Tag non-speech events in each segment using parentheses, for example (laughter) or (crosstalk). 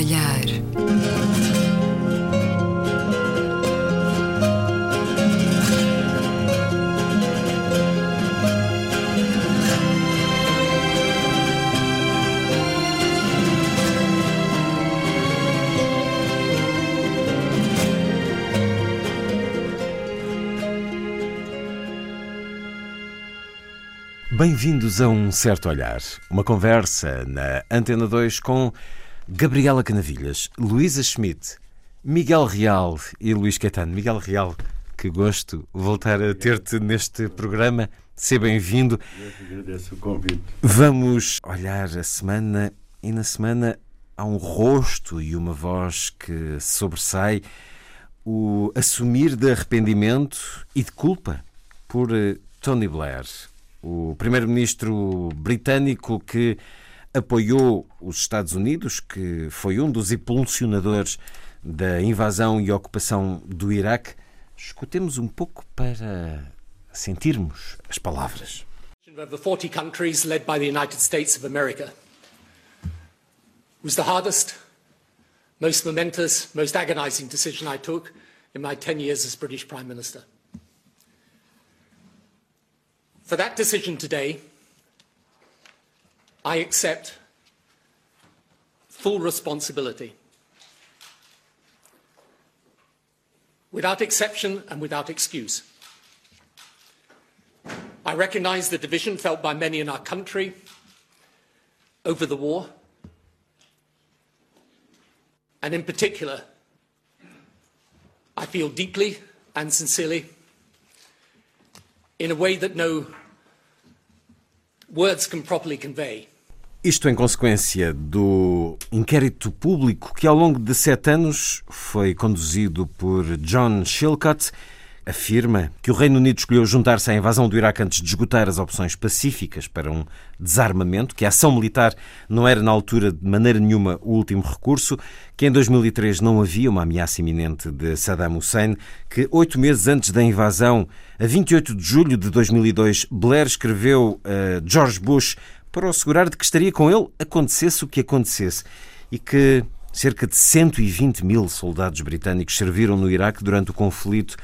olhar. Bem-vindos a um certo olhar, uma conversa na Antena 2 com Gabriela Canavilhas, Luísa Schmidt, Miguel Real e Luís Caetano. Miguel Real, que gosto voltar a ter-te neste programa. Seja bem-vindo. Agradeço o convite. Vamos olhar a semana e na semana há um rosto e uma voz que sobressai o assumir de arrependimento e de culpa por eh, Tony Blair, o primeiro-ministro britânico que apoiou os Estados Unidos, que foi um dos impulsionadores da invasão e ocupação do Iraque. Escutemos um pouco para sentirmos as palavras. Of the 40 countries led by the United States of America was the hardest, most momentous, most agonizing decision I took in my 10 years as British Prime Minister. For that decision today, I accept full responsibility. Without exception and without excuse. I recognise the division felt by many in our country over the war. And in particular, I feel deeply and sincerely in a way that no words can properly convey. Isto em consequência do inquérito público que, ao longo de sete anos, foi conduzido por John Chilcott, afirma que o Reino Unido escolheu juntar-se à invasão do Iraque antes de esgotar as opções pacíficas para um desarmamento, que a ação militar não era, na altura, de maneira nenhuma, o último recurso, que em 2003 não havia uma ameaça iminente de Saddam Hussein, que oito meses antes da invasão, a 28 de julho de 2002, Blair escreveu a George Bush para o assegurar de que estaria com ele, acontecesse o que acontecesse, e que cerca de 120 mil soldados britânicos serviram no Iraque durante o conflito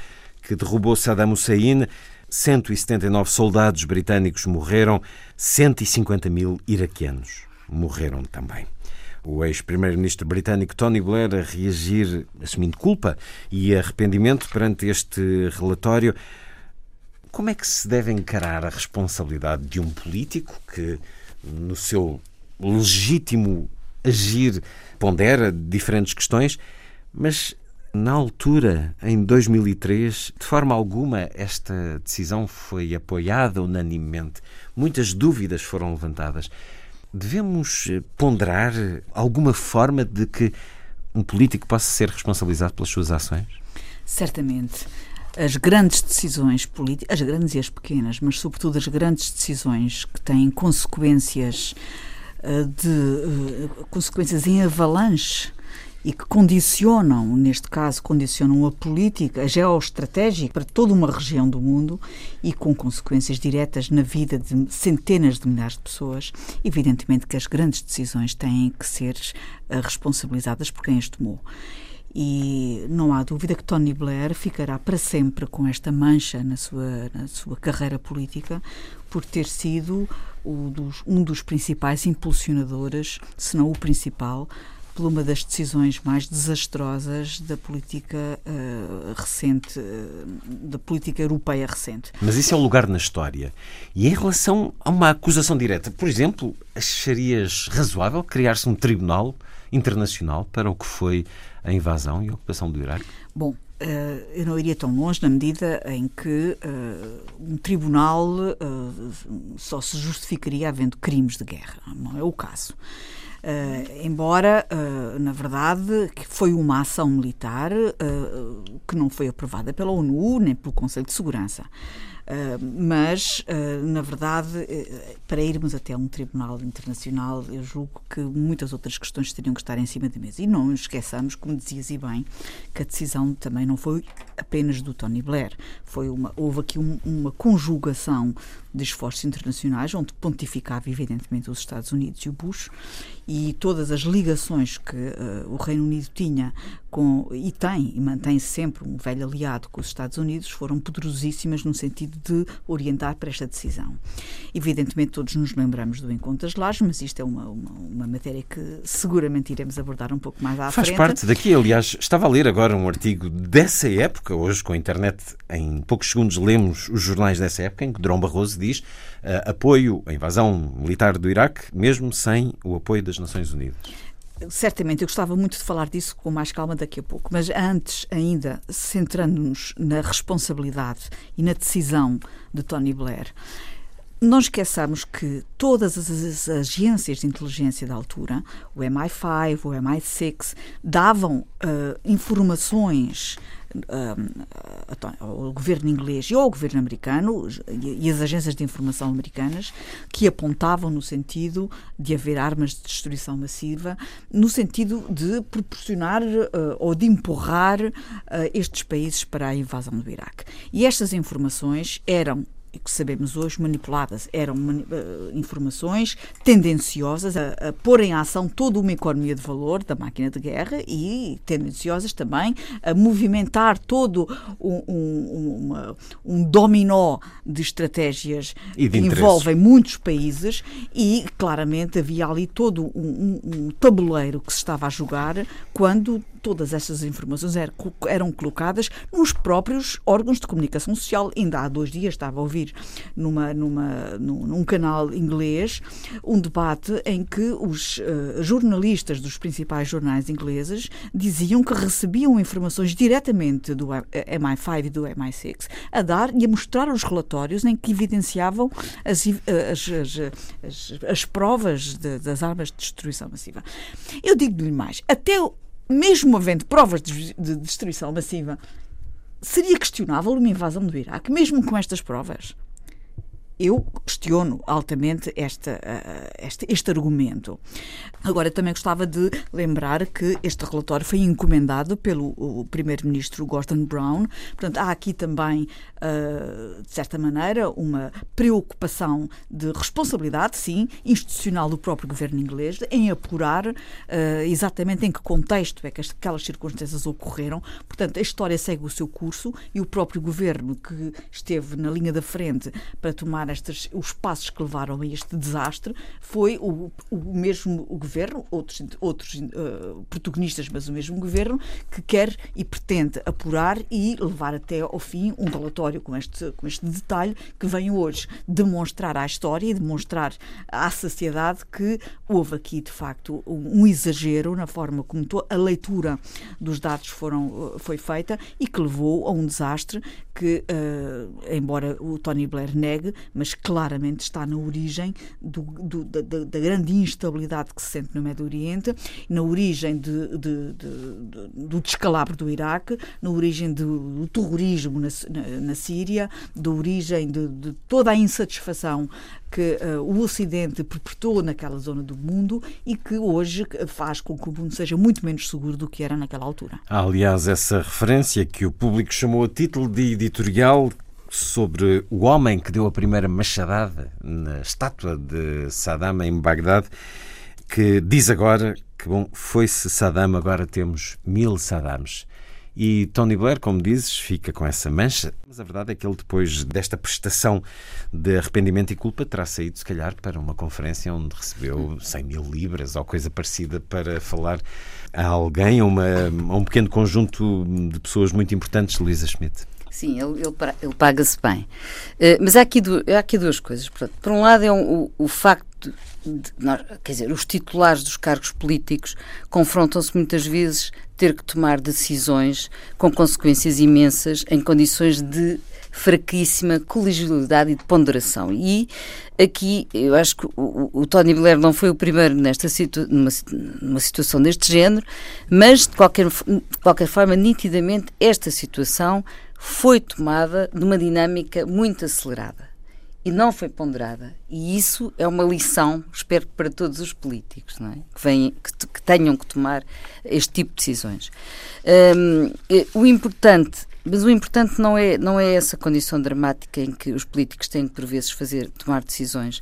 que derrubou Saddam Hussein. 179 soldados britânicos morreram, 150 mil iraquianos morreram também. O ex-primeiro-ministro britânico Tony Blair a reagir assumindo culpa e arrependimento perante este relatório. Como é que se deve encarar a responsabilidade de um político que, no seu legítimo agir, pondera diferentes questões, mas na altura, em 2003, de forma alguma esta decisão foi apoiada unanimemente. Muitas dúvidas foram levantadas. Devemos eh, ponderar alguma forma de que um político possa ser responsabilizado pelas suas ações? Certamente. As grandes decisões políticas, as grandes e as pequenas, mas sobretudo as grandes decisões que têm consequências eh, de eh, consequências em avalanche e que condicionam, neste caso, condicionam a política, a geoestratégica para toda uma região do mundo e com consequências diretas na vida de centenas de milhares de pessoas, evidentemente que as grandes decisões têm que ser eh, responsabilizadas por quem as tomou. E não há dúvida que Tony Blair ficará para sempre com esta mancha na sua, na sua carreira política por ter sido dos, um dos principais impulsionadores, se não o principal, por uma das decisões mais desastrosas da política uh, recente, uh, da política europeia recente. Mas isso é um lugar na história. E em relação a uma acusação direta, por exemplo, acharias razoável criar-se um tribunal internacional para o que foi a invasão e a ocupação do Iraque? Bom, Uh, eu não iria tão longe na medida em que uh, um tribunal uh, só se justificaria havendo crimes de guerra. Não é o caso. Uh, embora, uh, na verdade, que foi uma ação militar uh, que não foi aprovada pela ONU nem pelo Conselho de Segurança. Mas, na verdade, para irmos até um tribunal internacional, eu julgo que muitas outras questões teriam que estar em cima da mesa. E não esqueçamos, como dizias e bem, que a decisão também não foi apenas do Tony Blair. Foi uma, houve aqui um, uma conjugação de esforços internacionais, onde pontificava, evidentemente, os Estados Unidos e o Bush, e todas as ligações que uh, o Reino Unido tinha com, e tem, e mantém sempre um velho aliado com os Estados Unidos, foram poderosíssimas no sentido de orientar para esta decisão. Evidentemente, todos nos lembramos do Encontro das Lajes, mas isto é uma, uma, uma, matéria que seguramente iremos abordar um pouco mais à Faz frente. Faz parte daqui, aliás, estava a ler agora um artigo dessa época, hoje com a internet, em poucos segundos lemos os jornais dessa época, em que Drão Barroso diz uh, apoio à invasão militar do Iraque, mesmo sem o apoio das Nações Unidas. Certamente, eu gostava muito de falar disso com mais calma daqui a pouco, mas antes, ainda, centrando-nos na responsabilidade e na decisão de Tony Blair, não esqueçamos que todas as agências de inteligência da altura, o MI5, o MI6, davam uh, informações ao governo inglês e ao governo americano e as agências de informação americanas que apontavam no sentido de haver armas de destruição massiva, no sentido de proporcionar uh, ou de empurrar uh, estes países para a invasão do Iraque. E estas informações eram que sabemos hoje manipuladas. Eram uh, informações tendenciosas a, a, pôr em ação toda uma economia de valor da máquina de guerra e tendenciosas também a movimentar todo um, um, uma, um dominó de estratégias de que envolvem muitos países e claramente havia ali todo um, um tabuleiro que se estava a jogar quando todas essas informações eram colocadas nos próprios órgãos de comunicação social. Ainda há dois dias estava a ouvir numa, numa, num, canal inglês um debate em que os uh, jornalistas dos principais jornais ingleses diziam que recebiam informações diretamente do MI5 e do MI6 a dar e a mostrar os relatórios em que evidenciavam as, as, as, as provas de, das armas de destruição massiva. Eu digo-lhe mais, até mesmo havendo provas de, de destruição massiva, seria questionável uma invasão do Iraque, mesmo com estas provas? Eu questiono altamente esta, este, este argumento. Agora, também gostava de lembrar que este relatório foi encomendado pelo primeiro-ministro Gordon Brown. Portanto, há aqui também, de certa maneira, uma preocupação de responsabilidade, sim, institucional do próprio governo inglês em apurar exatamente em que contexto é que aquelas circunstâncias ocorreram. Portanto, a história segue o seu curso e o próprio governo que esteve na linha da frente para tomar tomar estes, os passos que levaram a este desastre foi o, o mesmo o governo, outros, outros uh, protagonistas, mas o mesmo governo, que quer e pretende apurar e levar até ao fim um relatório com este, com este detalhe que vem hoje demonstrar à história e demonstrar à sociedade que houve aqui, de facto, um, exagero na forma como a leitura dos dados foram, eh, foi feita e que levou a um desastre que, uh, embora o Tony Blair negue, mas claramente está na origem do, do, da, da, grande instabilidade que se sente no Médio Oriente, na origem de, de, do descalabro do Iraque, na origem do, terrorismo na, na, na, Síria, da origem de, toda a insatisfação que uh, o Ocidente perpetuou naquela zona do mundo e que hoje faz com que o mundo seja muito menos seguro do que era naquela altura. Há, aliás, essa referência que o público chamou a título de editorial sobre o homem que deu a primeira machadada na estátua de Saddam em Bagdade, que diz agora que, bom, foi-se Saddam, agora temos mil Saddams. E Tony Blair, como dizes, fica com essa mancha. Mas a verdade é que ele, depois desta prestação de arrependimento e culpa, terá saído, se calhar, para uma conferência onde recebeu 100 mil libras ou coisa parecida para falar a alguém, a, uma, a um pequeno conjunto de pessoas muito importantes, Luísa Schmidt. Sim, ele, ele, ele paga-se bem. Uh, mas há aqui, há aqui duas coisas. Por um lado, é um, o, o facto de, nós, quer dizer, os titulares dos cargos políticos confrontam-se muitas vezes ter que tomar decisões com consequências imensas em condições de fraquíssima colegialidade e de ponderação. E aqui eu acho que o, o Tony Blair não foi o primeiro nesta situ numa, numa, situação deste género, mas de qualquer, de qualquer forma, nitidamente, esta situação foi tomada de uma dinâmica muito acelerada e não foi ponderada. E isso é uma lição, espero para todos os políticos, não é? que, vêm, que, que tenham que tomar este tipo de decisões. Um, o importante mas o importante não é, não é essa condição dramática em que os políticos têm que, por vezes, fazer, tomar decisões.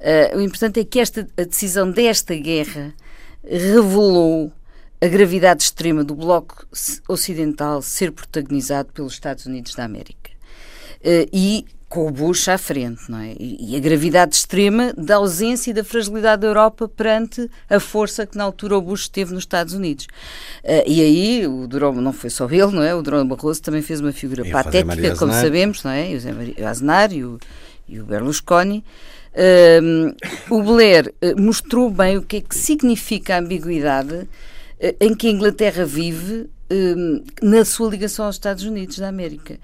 Uh, o importante é que esta, a decisão desta guerra revelou a gravidade extrema do Bloco Ocidental ser protagonizado pelos Estados Unidos da América. Uh, e com o Bush à frente, não é? E, a gravidade extrema da ausência e da fragilidade da Europa perante a força que na altura o Bush teve nos Estados Unidos. Uh, e aí, o Durão, não foi só ele, não é? O Durão Barroso também fez uma figura patética, como sabemos, não é? E o Zé Maria Aznar e o, e o Berlusconi. Uh, o Blair uh, mostrou bem o que é que significa a ambiguidade em que a Inglaterra vive na sua ligação aos Estados Unidos da América.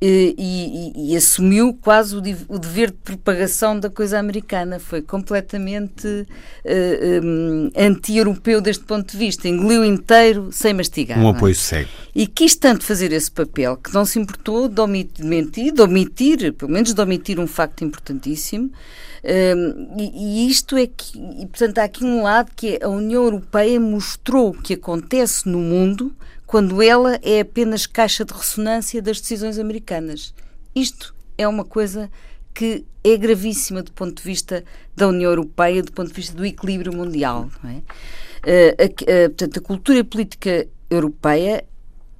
E, e, e, assumiu quase o, o, dever de propagação da coisa americana. Foi completamente uh, eh, um, anti-europeu deste ponto de vista. Engoliu inteiro sem mastigar. Um é? apoio cego. E quis tanto fazer esse papel que não se importou de omitir, de omitir pelo menos de omitir um facto importantíssimo. Um, e, e, isto é que, e, portanto, há aqui um lado que é a União Europeia mostrou o que acontece no mundo quando ela é apenas caixa de ressonância das decisões americanas. Isto é uma coisa que é gravíssima do ponto de vista da União Europeia, do ponto de vista do equilíbrio mundial. É? Uh, a, a, portanto, a cultura política europeia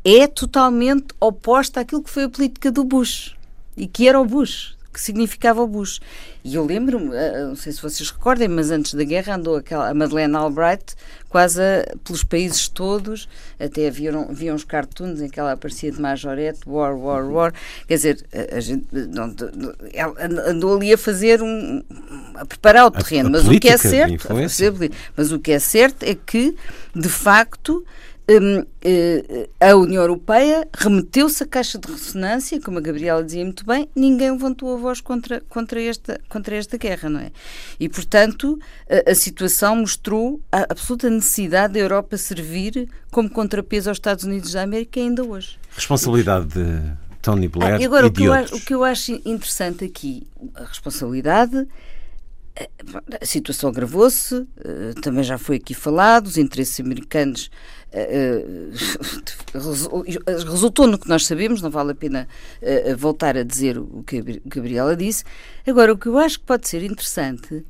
é totalmente oposta àquilo que foi a política do Bush e que era o Bush que significava o Bush. E eu lembro-me, eh, não sei se vocês recordem, mas antes da guerra andou aquela, a Madeleine Albright quase a, pelos países todos, até havia, havia uns cartoons em que ela aparecia de majorete, war, war, war. Quer dizer, a, a gente, não, ela andou ali a fazer um. a preparar o terreno, mas o que é certo. Mas o que é certo é que, de facto, Hum, eh, a União Europeia remeteu-se à caixa de ressonância, como a Gabriela dizia muito bem, ninguém levantou a voz contra, contra, esta, contra esta guerra, não é? E, portanto, a, a situação mostrou a absoluta necessidade da Europa servir como contrapeso aos Estados Unidos da América ainda hoje. Responsabilidade de Tony Blair ah, agora, e o que, de eu outros. o que eu acho interessante aqui, a responsabilidade a situação agravou-se, eh, também já foi aqui falado, os interesses americanos eh, eh, (laughs) resultou no que nós sabemos, não vale a pena voltar a dizer o que a Gabriela disse. Agora, o que eu acho que pode ser interessante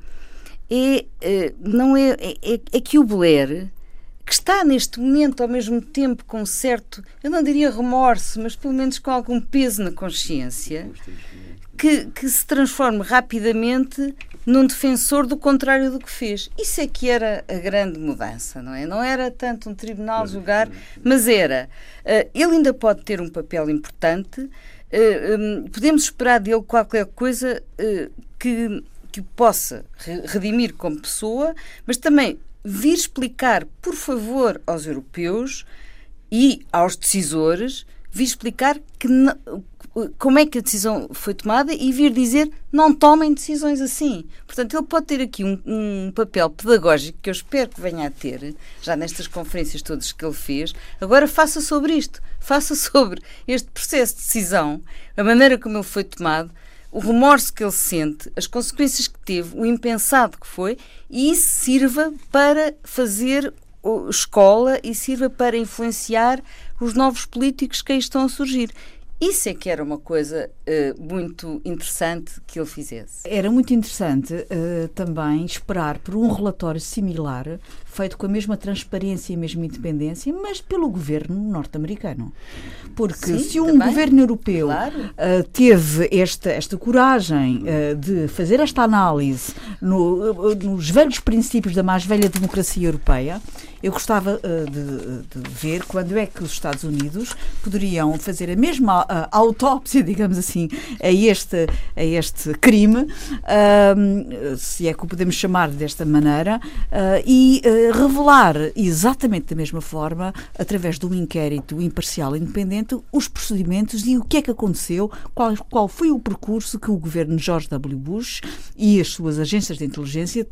é, não é, é, é que o Blair, que está neste momento ao mesmo tempo com certo, eu não diria remorso, mas pelo menos com algum peso na consciência, que, que se transforme rapidamente num defensor do contrário do que fez. Isso é que era a grande mudança, não é? Não era tanto um tribunal julgar, mas era. Uh, ele ainda pode ter um papel importante, uh, eh, um, podemos esperar dele qualquer coisa uh, que, que o possa redimir como pessoa, mas também vir explicar, por favor, aos europeus e aos decisores, vir explicar que não, como é que a decisão foi tomada e vir dizer não tomem decisões assim. Portanto, ele pode ter aqui um, um, papel pedagógico que eu espero que venha a ter, já nestas conferências todas que ele fez. Agora faça sobre isto, faça (laughs) sobre este processo de decisão, a maneira como ele foi tomado, o remorso que ele sente, as consequências que teve, o impensado que foi, e isso sirva para fazer escola e sirva para influenciar os novos políticos que aí estão a surgir. Isso é que era uma coisa uh, muito interessante que ele fizesse. Era muito interessante uh, também esperar por um relatório similar, feito com a mesma transparência e a mesma independência, mas pelo governo norte-americano. Porque Sim, se um também. governo europeu claro. uh, teve esta, esta coragem de fazer esta análise no, nos velhos princípios da mais velha democracia europeia, Eu gostava uh, de, de, ver quando é que os Estados Unidos poderiam fazer a mesma uh, autópsia, (laughs) digamos assim, a este, a este crime, uh, se é que o podemos chamar desta maneira, e revelar exatamente da mesma forma, através de um inquérito imparcial e independente, os procedimentos e o que é que aconteceu, qual, qual foi o percurso que o governo George W. Bush e as suas agências de inteligência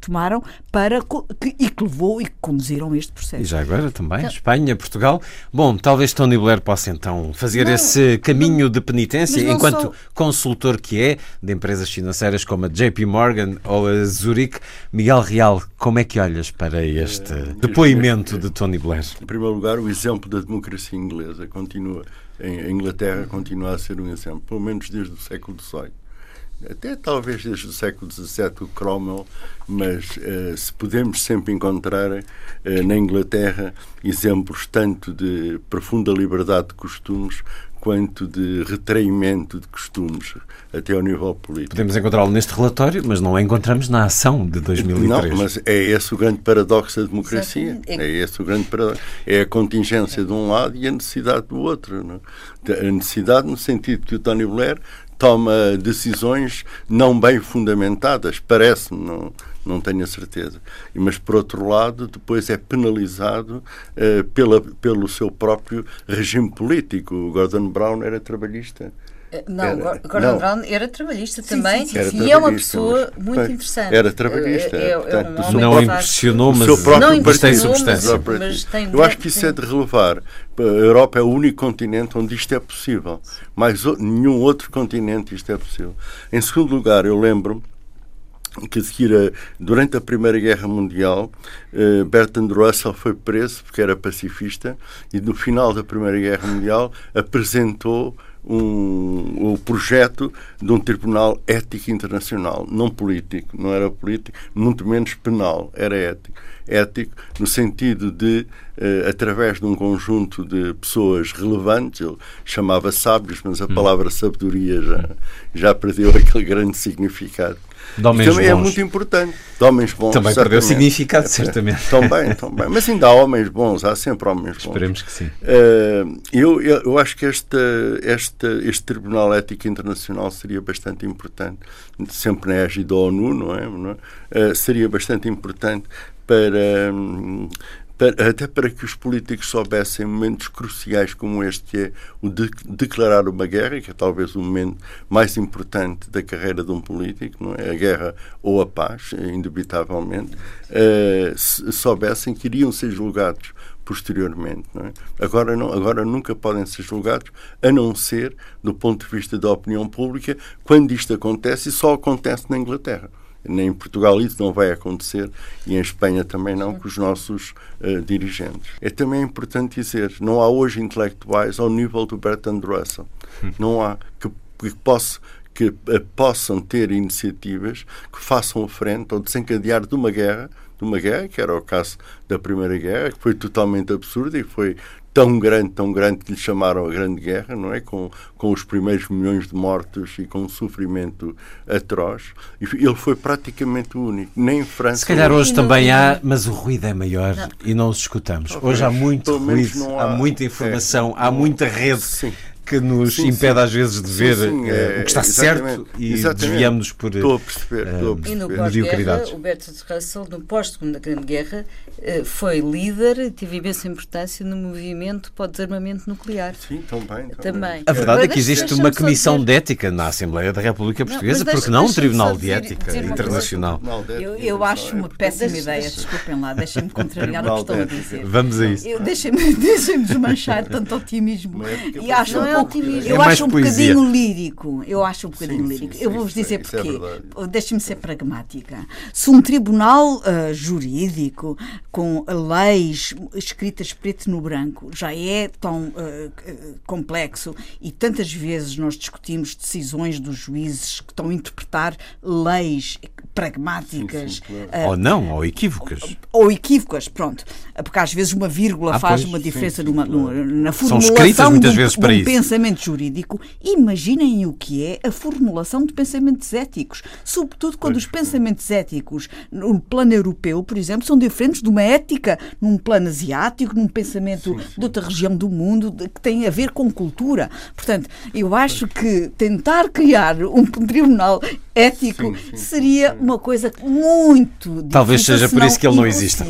tomaram para que, e que levou e que conduziram este processo. E já agora também, então, Espanha, Portugal. Bom, talvez Tony Blair possa então fazer não, esse caminho não, de penitência enquanto só... consultor que é de empresas financeiras como a JP Morgan ou a Zurich. Miguel Real, como é que olhas para este é, depoimento de Tony Blair? Em primeiro lugar, o exemplo da democracia inglesa continua, em Inglaterra continua a ser um exemplo, pelo menos desde o século XVIII até talvez desde o século XVII, o Cromwell, mas uh, se podemos sempre encontrar uh, na Inglaterra exemplos tanto de profunda liberdade de costumes quanto de retraimento de costumes até ao nível político. Podemos encontrá-lo neste relatório, mas não o encontramos na ação de 2003. Não, mas é esse o grande paradoxo da democracia. É esse o grande paradoxo. É a contingência de um lado e a necessidade do outro. Não? É? A necessidade no sentido que o Tony Blair toma decisões não bem fundamentadas, parece-me, não, não tenho a certeza. Mas, por outro lado, depois é penalizado uh, pela, pelo seu próprio regime político. O Gordon Brown era trabalhista. Eh, não, era, Gordon não. Brown era trabalhista sim, também sim, sim, e é uma pessoa mas, muito interessante. Era trabalhista. É, é, é um não impressionou, mas, seu próprio não impressionou, mas, mas tem Eu acho que isso é de relevar. A Europa é o único continente onde isto é possível. Mais nenhum outro continente isto é possível. Em segundo lugar, eu lembro que seguir durante a Primeira Guerra Mundial, eh, Bertrand Russell foi preso porque era pacifista e no final da Primeira Guerra Mundial apresentou um, o projeto de um tribunal ético internacional, não político, não era político, muito menos penal, era ético. Ético no sentido de, eh, através de um conjunto de pessoas relevantes, ele chamava sábios, mas a hum. palavra sabedoria já, já perdeu (laughs) aquele grande significado de homens também é bons. é muito importante. De homens bons. Também certamente. perdeu significado, certamente. Também, também. Mas ainda há homens bons, há sempre homens bons. Esperemos que sim. Uh, eu, eu, acho que este, este, este Tribunal Ético Internacional seria bastante importante, sempre na égide da ONU, não é? Não é? Uh, seria bastante importante para. Até para que os políticos soubessem momentos cruciais como este, que é o de declarar uma guerra, que é talvez o momento mais importante da carreira de um político, não é? a guerra ou a paz, indubitavelmente, se soubessem que iriam ser julgados posteriormente. Não é? agora, não, agora nunca podem ser julgados, a não ser do ponto de vista da opinião pública, quando isto acontece, e só acontece na Inglaterra. Nem em Portugal isso não vai acontecer e em Espanha também não, com os nossos uh, dirigentes. É também importante dizer, não há hoje intelectuais ao nível do Bertrand Russell. Hum. Não há que, que, possa, que uh, possam ter iniciativas que façam frente ao desencadear de uma guerra, de uma guerra, que era o caso da Primeira Guerra, que foi totalmente absurda e foi tão grande, tão grande que lhe chamaram a Grande Guerra, não é? Com, com os primeiros milhões de mortos e com um sofrimento atroz. E ele foi praticamente o único. Nem em França. Se calhar hoje também há, mas o ruído é maior não. e não os escutamos. Hoje há muito ruído, há, há, muita informação, é, há muita rede. Sim que nos sim, impede sim. às vezes de ver sim, uh, é, o que está certo e desviamos por estou a perceber, uh, estou a perceber. E no pós-guerra, o Bertrand Russell, no pós-segunda Grande Guerra, foi líder e teve imensa importância no movimento para o desarmamento nuclear. Sim, também. também. A verdade é que existe uma comissão de ética na Assembleia da República Portuguesa, não, porque não um Tribunal de Ética internacional. Eu, eu acho uma péssima ideia, desculpem lá, deixem-me contrariar o que estão a dizer. Vamos a isso. Deixem-me (laughs) desmanchar tanto otimismo. É e acho otimismo. Eu é acho um poesia. bocadinho lírico. Eu acho um bocadinho sim, lírico. Sim, eu vou-vos dizer é porquê. É Deixem-me ser pragmática. Se um tribunal uh, jurídico com leis escritas preto no branco já é tão uh, complexo e tantas vezes nós discutimos decisões dos juízes que estão a interpretar leis pragmáticas. Sim, claro. uh, ou não, ou equívocas. Ou, ou, equívocas, pronto. Porque às vezes uma vírgula ah, faz pois, uma diferença numa, claro. na formulação São escritas muitas vezes para um isso. Pensamento jurídico, imaginem o que é a formulação de pensamentos éticos. Sobretudo quando os pensamentos éticos no plano europeu, por exemplo, são diferentes de uma ética num plano asiático, num pensamento de outra região do mundo, que tem a ver com cultura. Portanto, eu acho que tentar criar um tribunal ético sim, sim, seria sim. uma coisa muito Talvez seja por isso que ele não existe.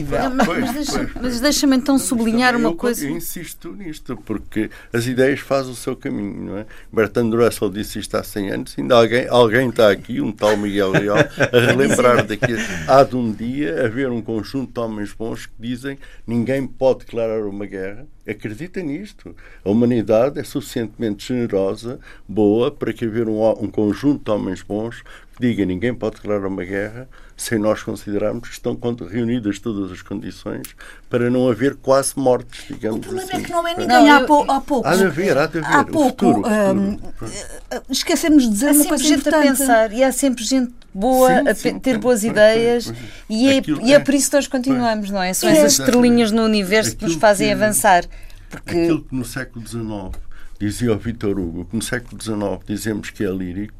Mas, deixa-me então sublinhar uma eu, coisa. Eu insisto nisto, porque as ideias fazem o seu caminho, não é? Bertrand Russell disse isto há 100 anos, ainda alguém, alguém está aqui, um tal Miguel Leal, a (laughs) relembrar daqui. Há de um dia haver um conjunto de homens bons que dizem ninguém pode declarar uma guerra acredita nisto. A humanidade é suficientemente generosa, boa, para que haver um, um conjunto de homens bons que diga ninguém pode declarar uma guerra sem nós considerarmos que estão reunidas todas as condições para não haver quase mortes, digamos O problema é assim. é que não é ninguém. Não, há, pou, há pouco. Há de haver, há de haver. Há pouco. O futuro, hum, esquecemos de dizer há uma coisa gente importante. a pensar e há sempre gente boa sim, a sim, ter boas pois, ideias e, é, e é, por isso que nós continuamos, não é? São essas estrelinhas no universo que nos fazem que, avançar. Porque... Aquilo que no século XIX dizia o Vitor Hugo, que no século XIX dizemos que é lírico,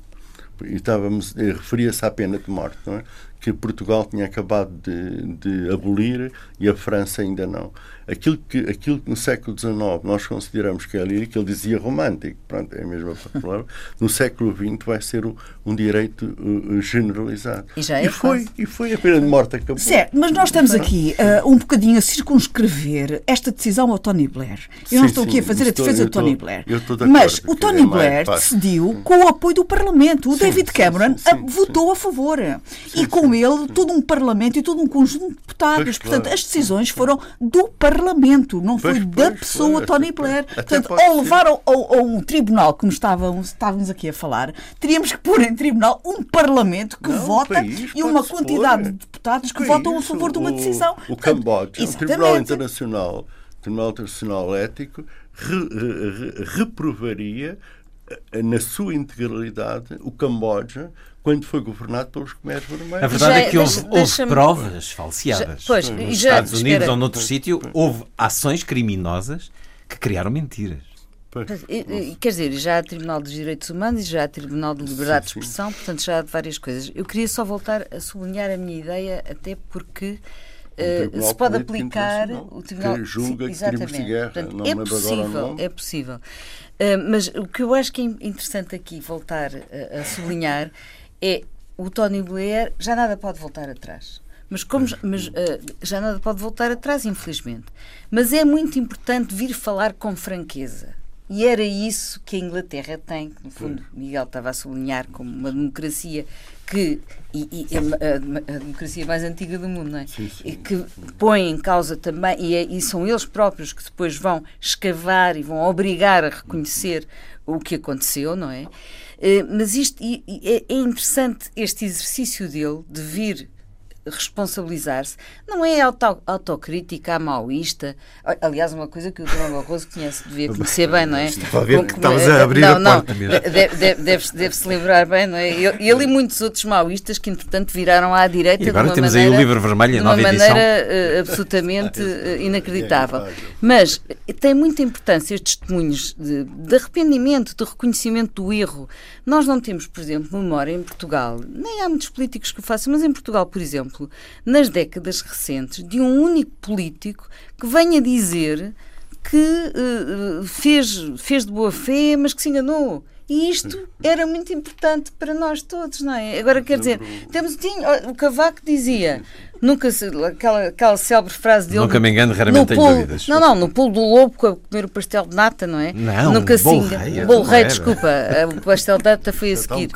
e estávamos, referia-se à pena de morte, não é? Que Portugal tinha acabado de, de, abolir e a França ainda não. Aquilo que, aquilo que no século XIX nós consideramos que é lírico, ele dizia romântico, pronto, é a mesma (laughs) palavra, no século XX vai ser um, um direito uh, generalizado. E, já é e foi, e foi a pena de morte acabou. Certo, mas nós estamos aqui uh, um bocadinho a circunscrever esta decisão ao Tony Blair. Eu sim, não estou aqui a fazer a defesa do Tony Blair. mas o Tony é Blair decidiu com o apoio do Parlamento. O sim, David Cameron votou a favor. e com ele todo um Parlamento e todo um conjunto de deputados. Pois, Portanto, claro. as decisões foram do Parlamento, não foi pois, da pois, pessoa Tony Blair. Portanto, ao levar ao, ao, ao, um tribunal, como estávamos, estávamos aqui a falar, teríamos que pôr em tribunal um Parlamento que não, vota país, e uma quantidade de deputados que votam a favor de uma decisão. O, o Camboja, o Tribunal Internacional, Tribunal Internacional Ético, re, re, reprovaria eh, na sua integralidade o Camboja quando foi governado pelos Khmer Vermelhos. A verdade já, é que houve, houve provas falseadas. Já, pois, Nos já, Estados Unidos espera. ou noutro sítio houve ações criminosas que criaram mentiras. Pois, quer dizer, já há Tribunal dos Direitos Humanos e já há Tribunal de Liberdade sim, de Expressão, sim. portanto já há várias coisas. Eu queria só voltar a sublinhar a minha ideha, até porque uh, se pode aplicar o Tribunal que julga sim, exatamente. crimes de guerra, Portanto, não é possível, é possível. Uh, mas o que eu acho que é interessante aqui voltar a, a sublinhar é o Tony Blair já nada pode voltar atrás. Mas, como, mas uh, já nada pode voltar atrás, infelizmente. Mas é muito importante vir falar com franqueza. E era isso que a Inglaterra tem, que no fundo Miguel estava a sublinhar como uma democracia que e, e a, a, democracia mais antiga do mundo, não é? Sim, sim. Que põe em causa também e, é, e, são eles próprios que depois vão escavar e vão obrigar a reconhecer o que aconteceu, não é? Eh, mas isto é, é interessante este exercício dele de vir responsabilizar-se. Não é auto, autocrítica, maoísta. Aliás, uma coisa que o Dr. Barroso conhece, devia conhecer bem, não é? Estava a ver que estavas a abrir não, a porta não, mesmo. Deve-se deve, deve lembrar bem, não é? Ele e muitos outros maoístas que, entretanto, viraram à direita e agora de uma temos maneira, aí o livro vermelho, de uma maneira uh, absolutamente uh, (laughs) inacreditável. Mas tem muita importância estes testemunhos de, de arrependimento, de reconhecimento do erro. Nós não temos, por exemplo, memória em Portugal, nem há muitos políticos que o façam, mas em Portugal, por exemplo, exemplo, nas décadas recentes, de um único político que venha dizer que uh, fez, fez de boa fé, mas que se enganou. E isto era muito importante para nós todos, não é? Agora, quer dizer, temos, tinha, o Cavaco dizia, nunca se, aquela, aquela célebre frase dele. Nunca me engano, raramente tenho pulo, dúvidas. Não, não, no pulo do lobo, a comer o pastel de nata, não é? Não, nunca se engana. Bolo rei, desculpa, o pastel de nata foi a seguir.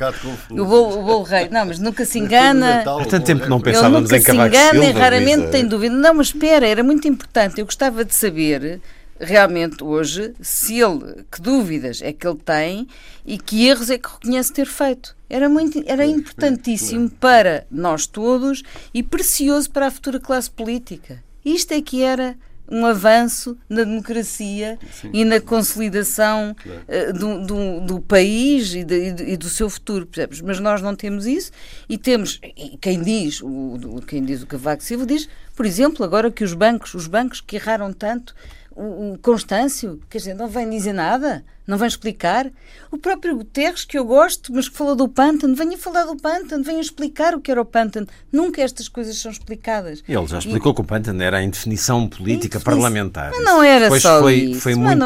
Um o bolo, o bolo rei, não, mas nunca se engana. Há tanto tempo que não pensávamos em Cavaco Silva. nunca se engana Silva, e raramente tem dúvida. Não, mas espera, era muito importante. Eu gostava de saber realmente hoje se ele, que dúvidas é que ele tem e que erros é que reconhece ter feito. Era, muito, era importantíssimo para nós todos e precioso para a futura classe política. Isto é que era um avanço na democracia Sim. e na consolidação claro. uh, do, do, do, país e, de, e, do seu futuro, percebes? Mas nós não temos isso e temos, e quem diz, o, quem diz o Cavaco Silva diz, por exemplo, agora que os bancos, os bancos que erraram tanto, o, Constâncio, quer dizer, não vem dizer nada, não vem explicar. O próprio Guterres, que eu gosto, mas que falou do pântano, venha falar do pântano, venha explicar o que era o pântano. Nunca estas coisas são explicadas. Ele já explicou e... que o pântano era a indefinição política Indefinição. parlamentar. Mas não era Depois só foi, isso. Foi muito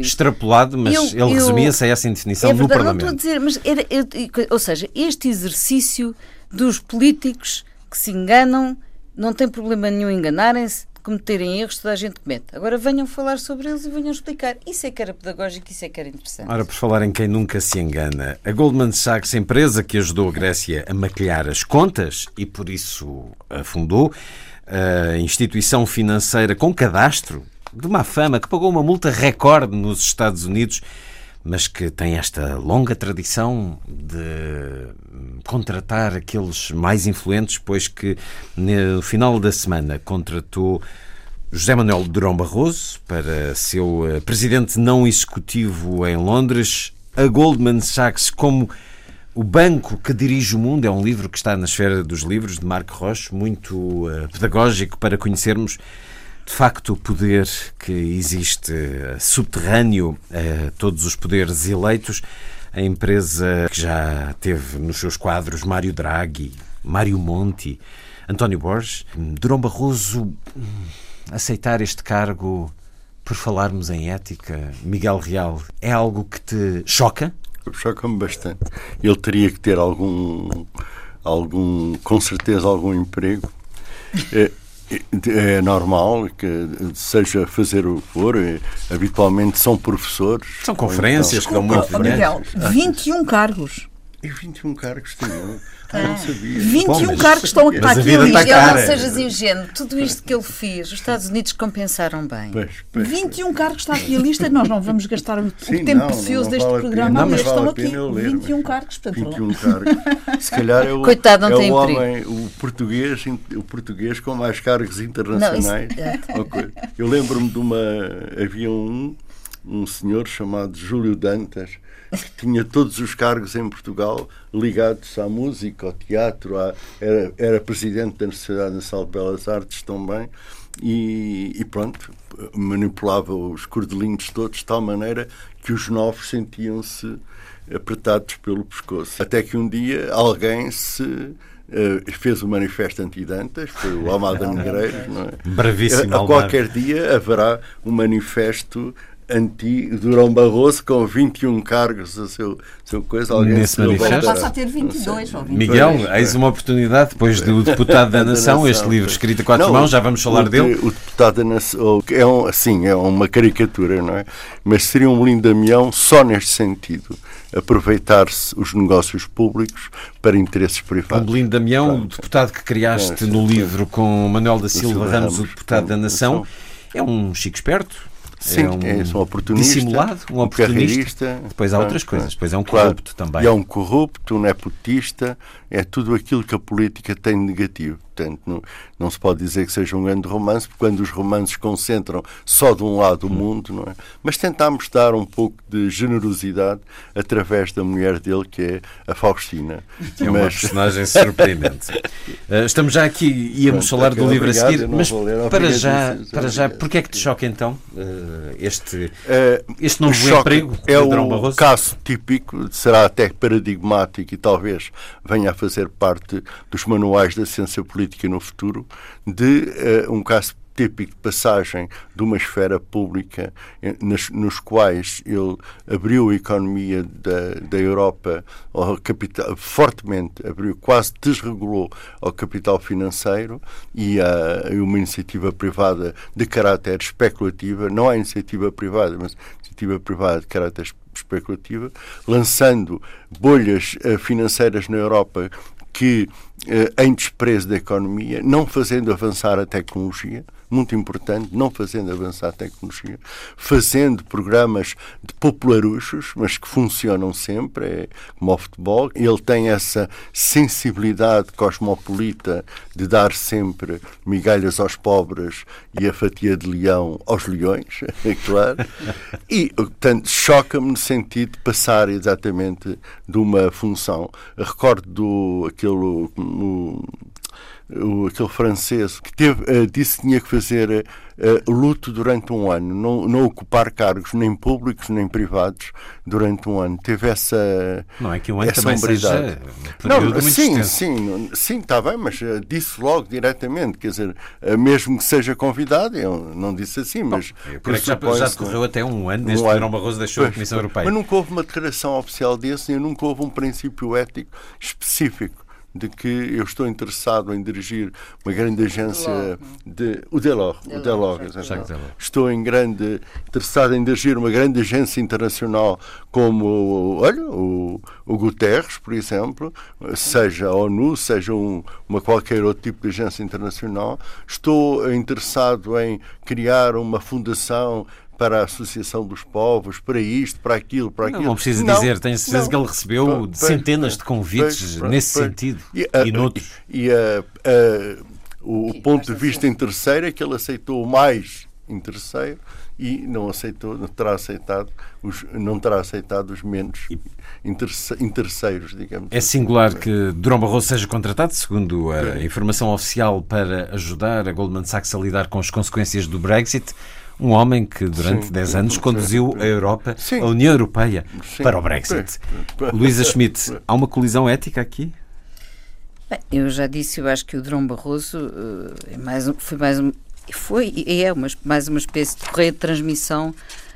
extrapolado, mas eu, ele resumia-se a essa indefinição é verdade, no Parlamento. Não estou a dizer, mas era, eu, ou seja, este exercício dos políticos que se enganam, não tem problema nenhum enganarem-se, cometerem erros, toda a gente comete. Agora venham falar sobre eles e venham explicar. Isso é que era pedagógico, isso é que era interessante. Ora, por falar em quem nunca se engana, a Goldman Sachs, empresa que ajudou a Grécia a maquilhar as contas e por isso afundou, a instituição financeira com cadastro de má fama que pagou uma multa recorde nos Estados Unidos mas que tem esta longa tradição de contratar aqueles mais influentes, pois que no final da semana contratou José Manuel Durão Barroso para seu eh, presidente não executivo em Londres, a Goldman Sachs como o Banco que Dirige o Mundo. É um livro que está na esfera dos livros de Marco Rocha, muito uh, pedagógico para conhecermos de facto o poder que existe uh, subterrâneo a todos os poderes eleitos. A empresa que já teve nos seus quadros Mário Draghi, Mário Monti, António Borges, Durão Barroso aceitar este cargo por falarmos em ética, Miguel Real, é algo que te choca? Choca-me bastante. Ele teria que ter algum, algum, com certeza, algum emprego. É, é normal que seja fazer o que for, é, habitualmente são professores. São conferências então, que dão muito dinheiro. Miguel, 21 cargos. E 21 cargos tinham. Ah, não sabia. 21 Bom, cargos estão aqui. Mas a vida está cara. Não sejas ingênuo. Tudo isto que ele fez, os Estados Unidos compensaram bem. Pois, pois, 21 cargos está aqui a lista. Nós não vamos gastar o Sim, tempo não, precioso não, não deste programa. Não, mas estão vale aqui. Ler, 21 cargos. Portanto, 21 cargos. (laughs) Se calhar é o, Coitado, não é tem o homem, o português, o português com mais cargos internacionais. Não, isso... (laughs) Eu lembro-me de uma. Havia um, um senhor chamado Júlio Dantas que tinha todos os cargos em Portugal ligados à música, ao teatro, à, era, era presidente da Sociedade Nacional de Belas Artes também, e, e, pronto, manipulava os cordelinhos todos de tal maneira que os novos sentiam-se apertados pelo pescoço. Até que um dia alguém se Uh, fez o manifesto anti-Dantas, foi o Almada (laughs) Negreiros, não é? Bravíssimo. A, a qualquer dia haverá um manifesto anti Durão Barroso com 21 cargos a seu, seu coisa. Alguém Nesse manifesto? Passa a ter 22 ou 22. Miguel, eis uma oportunidade, depois do (laughs) Deputado da Nação, este livro escrito a quatro não, mãos, já vamos falar o, dele. O Deputado da Nação é, um, assim, é uma caricatura, não é? Mas seria um lindamião só neste sentido aproveitar-se os negócios públicos para interesses privados. Um Belindo Damião, o deputado que criaste é, no livro com Manuel da Silva Ramos, o deputado da Nação, é um chico esperto, Sim, é um, é, um oportunista, dissimulado, um oportunista. Depois há outras coisas, depois é um corrupto claro, também. E é um corrupto, um nepotista, é tudo aquilo que a política tem de negativo. Portanto, não, não se pode dizer que seja um grande romance, porque quando os romances concentram só de um lado o mundo, não é? Mas tentámos dar um pouco de generosidade através da mulher dele, que é a Faustina. É uma mas... personagem surpreendente. uh, (laughs) estamos já aqui, íamos Pronto, falar do livro obrigado, a seguir, mas para já, para já, porquê é que te choca então uh, este, uh, este novo emprego é o caso típico, será até paradigmático e talvez venha a fazer parte dos manuais da ciência política no futuro, de uh, um caso típico de passagem de uma esfera pública eh, nas, nos quais ele abriu a economia da, da Europa ao capital, fortemente abriu, quase desregulou ao capital financeiro e a, uma iniciativa privada de caráter especulativa, não há iniciativa privada, mas iniciativa privada de caráter especulativa, lançando bolhas uh, financeiras na Europa que, eh, em desprezo da economia, não fazendo avançar a tecnologia, muito importante, não fazendo avançar a tecnologia, fazendo programas de popularuchos, mas que funcionam sempre, é como o futebol. Ele tem essa sensibilidade cosmopolita de dar sempre migalhas aos pobres e a fatia de leão aos leões, (laughs) é claro. E, portanto, choca-me no sentido de passar exatamente de uma função. Recordo do, aquele. No, o, aquele francês que teve, uh, disse que tinha que fazer uh, luto durante um ano, não, não ocupar cargos nem públicos nem privados durante um ano. Teve essa Não é que um ano também seja um não, muito sim, extenso. sim, sim, está bem, mas uh, disse logo diretamente, quer dizer, mesmo que seja convidado, eu não disse assim, mas que já, já decorreu até um ano desde Um que. Durão Barroso deixou a Pois, Comissão pois. Europeia. Mas nunca houve uma declaração oficial desse e nunca houve um princípio ético específico de que eu estou interessado em dirigir uma grande agência de o Delors, o Delors, estou em grande interessado em dirigir uma grande agência internacional como olha o, o Guterres, por exemplo, seja a ONU, seja um, uma qualquer outro tipo de agência internacional. Estou interessado em criar uma fundação para a Associação dos Povos, para isto, para aquilo, para aquilo. não precisa Não, dizer, tenho certeza não. que ele recebeu Pois, centenas de pois, convites pois, nesse sentido E, a- e noutros. E a- a- o ponto de vista interesseiro é que ele aceitou o mais interesseiro e não aceitou, não terá aceitado os, não terá aceitado os menos interesse- interesseiros, digamos. É singular que Durão Barroso seja contratado, segundo a informação oficial, para ajudar a Goldman Sachs a lidar com as consequências do Brexit. Um homem que durante Sim, 10 sim, anos conduziu a Europa, Sim. a União Europeia, Sim. para o Brexit. Luísa Schmidt, há uma colisão ética aqui? Bem, eu já disse, eu acho que o Durão Barroso eh, é mais foi mais um, foi e é uma, mais uma espécie de correia de transmissão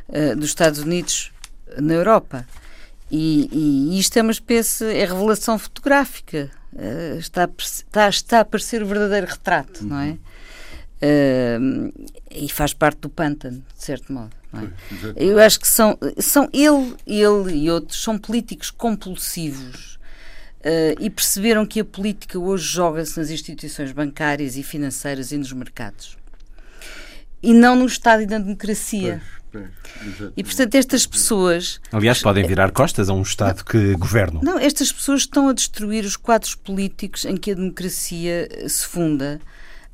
eh, dos Estados Unidos na Europa. E, e isto é uma espécie, é revelação fotográfica. Eh, está, a, está, está a aparecer o verdadeiro retrato, não é? Eh, e faz parte do pântano, de certo modo. Não é? Eu acho que são, são ele, ele e outros são políticos compulsivos eh, e perceberam que a política hoje joga-se nas instituições bancárias e financeiras e nos mercados e não no Estado e na democracia. Pois. E portanto estas pessoas Aliás, podem virar costas a um Estado que governa. Não, estas pessoas estão a destruir os quadros políticos em que a democracia se funda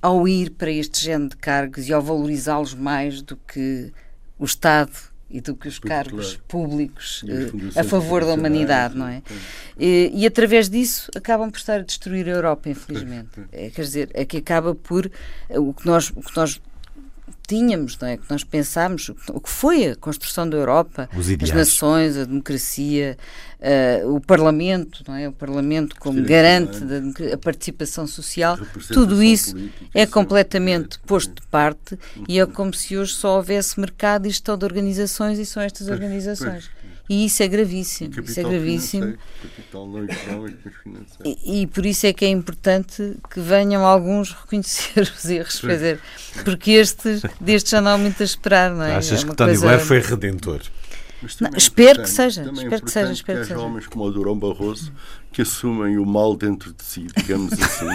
ao ir para este género de cargos e ao valorizá-los mais do que o Estado e do que os cargos claro. públicos eh, a favor da humanidade, não é? pois. E, e através disso acabam por estar a destruir a Europa, infelizmente. É, quer dizer, é que acaba por eh, o que nós, o que nós tínhamos, não é? Que nós pensámos, o que- foi a construção da Europa, as nações, a democracia, eh, o Parlamento, não é? O Parlamento como garante da a participação social, tudo isso política, é completamente É. posto de parte e é como se hoje só houvesse mercado e gestão de organizações e são estas organizações. E isso é gravíssimo, isso é Capital gravíssimo. financeiro, Capital não económico, mas financeiro. E, e por isso é que é importante que venham alguns (laughs) reconhecer os erros, quer dizer, porque estes, destes já não há muito a esperar, não é? Achas é que coisa- Blair foi redentor? Não, também é espero que seja, também é espero que seja, espero que haja seja. homens como o Durão Barroso que assumem o mal dentro de si, digamos assim,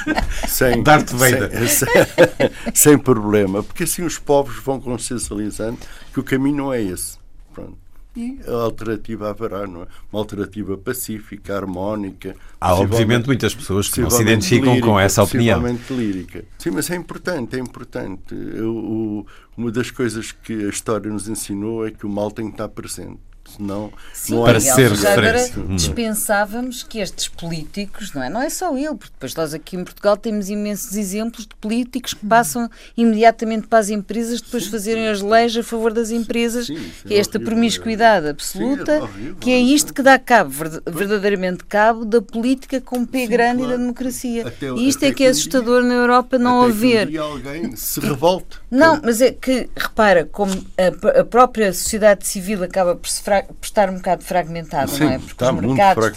(laughs) sem, Darth Vader. sem, sem, sem problema, porque assim os povos vão consciencializando que o caminho não é esse. Pronto. E a alternativa haverá, não é? Uma alternativa pacífica, harmónica. Há, obviamente, muitas pessoas que não se identificam com lírica, essa opinião. lírica. Sim, mas é importante, é importante. Eu- o- uma das coisas que a história nos ensinou é que o mal tem que estar presente. Senão, Sim, não Para Miguel, ser agora referência. Hum. dispensávamos que estes políticos, não é? Não é só ele, porque depois nós aqui em Portugal temos imensos exemplos de políticos que passam imediatamente para as empresas depois de fazerem as leis a favor das empresas, Sim, é é esta horrível, promiscuidade é. absoluta, Sim, é horrível, que é é isto que dá cabo, verdadeiramente cabo, da política com P Sim, grande e claro. da democracia. Até- e isto é que é assustador na Europa não Até que um haver dia alguém se revolte. não, mas é que, repara, como a, a própria sociedade civil acaba por, se fra- por estar um bocado fragmentada, Sim, não é? Porque os mercados,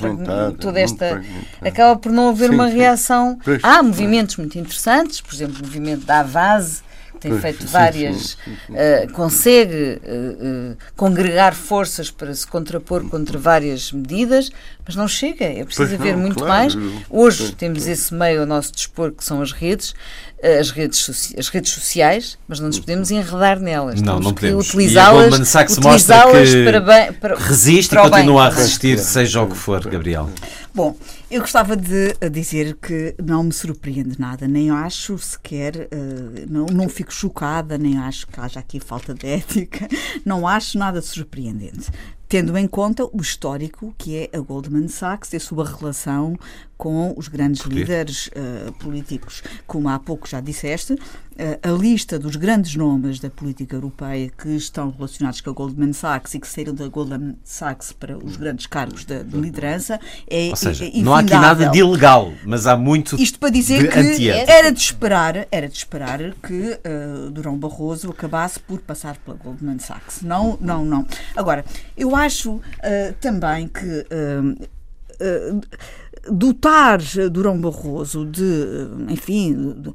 toda esta. acaba por não haver Sim, uma reação. Há movimentos muito interessantes, por exemplo, o movimento da Avase, tem Pois, feito sim, várias. sim, sim, eh, consegue eh, eh, congregar forças para se contrapor contra várias medidas, mas não chega, é preciso Pois haver não, muito claro. mais. Hoje temos esse meio ao nosso dispor, que são as redes, as redes, as redes sociais, mas não nos podemos enredar nelas. Não, Temos não que podemos. E a utilizá-las que para bem, para, Resiste e para bem continua a também. resistir, seja o que for, Gabriel. Bom, eu gostava de eh, dizer que não me surpreende nada, nem acho sequer, eh, não, não fico chocada, nem acho que haja aqui falta de (laughs) ética, não acho nada surpreendente. Tendo em conta o histórico que é a Goldman Sachs e a sua relação com os grandes líderes uh, políticos. Como há pouco já disseste, uh, a lista dos grandes nomes da política europeia que estão relacionados com a Goldman Sachs e que saíram da Goldman Sachs para os grandes cargos de, de liderança é Ou seja, é não há aqui nada de ilegal, mas há muito Isto para dizer que era de esperar, era de esperar que uh, Durão Barroso acabasse por passar pela Goldman Sachs. Não, não, não. Agora, eu acho também que dotar Durão Barroso de, enfim, de,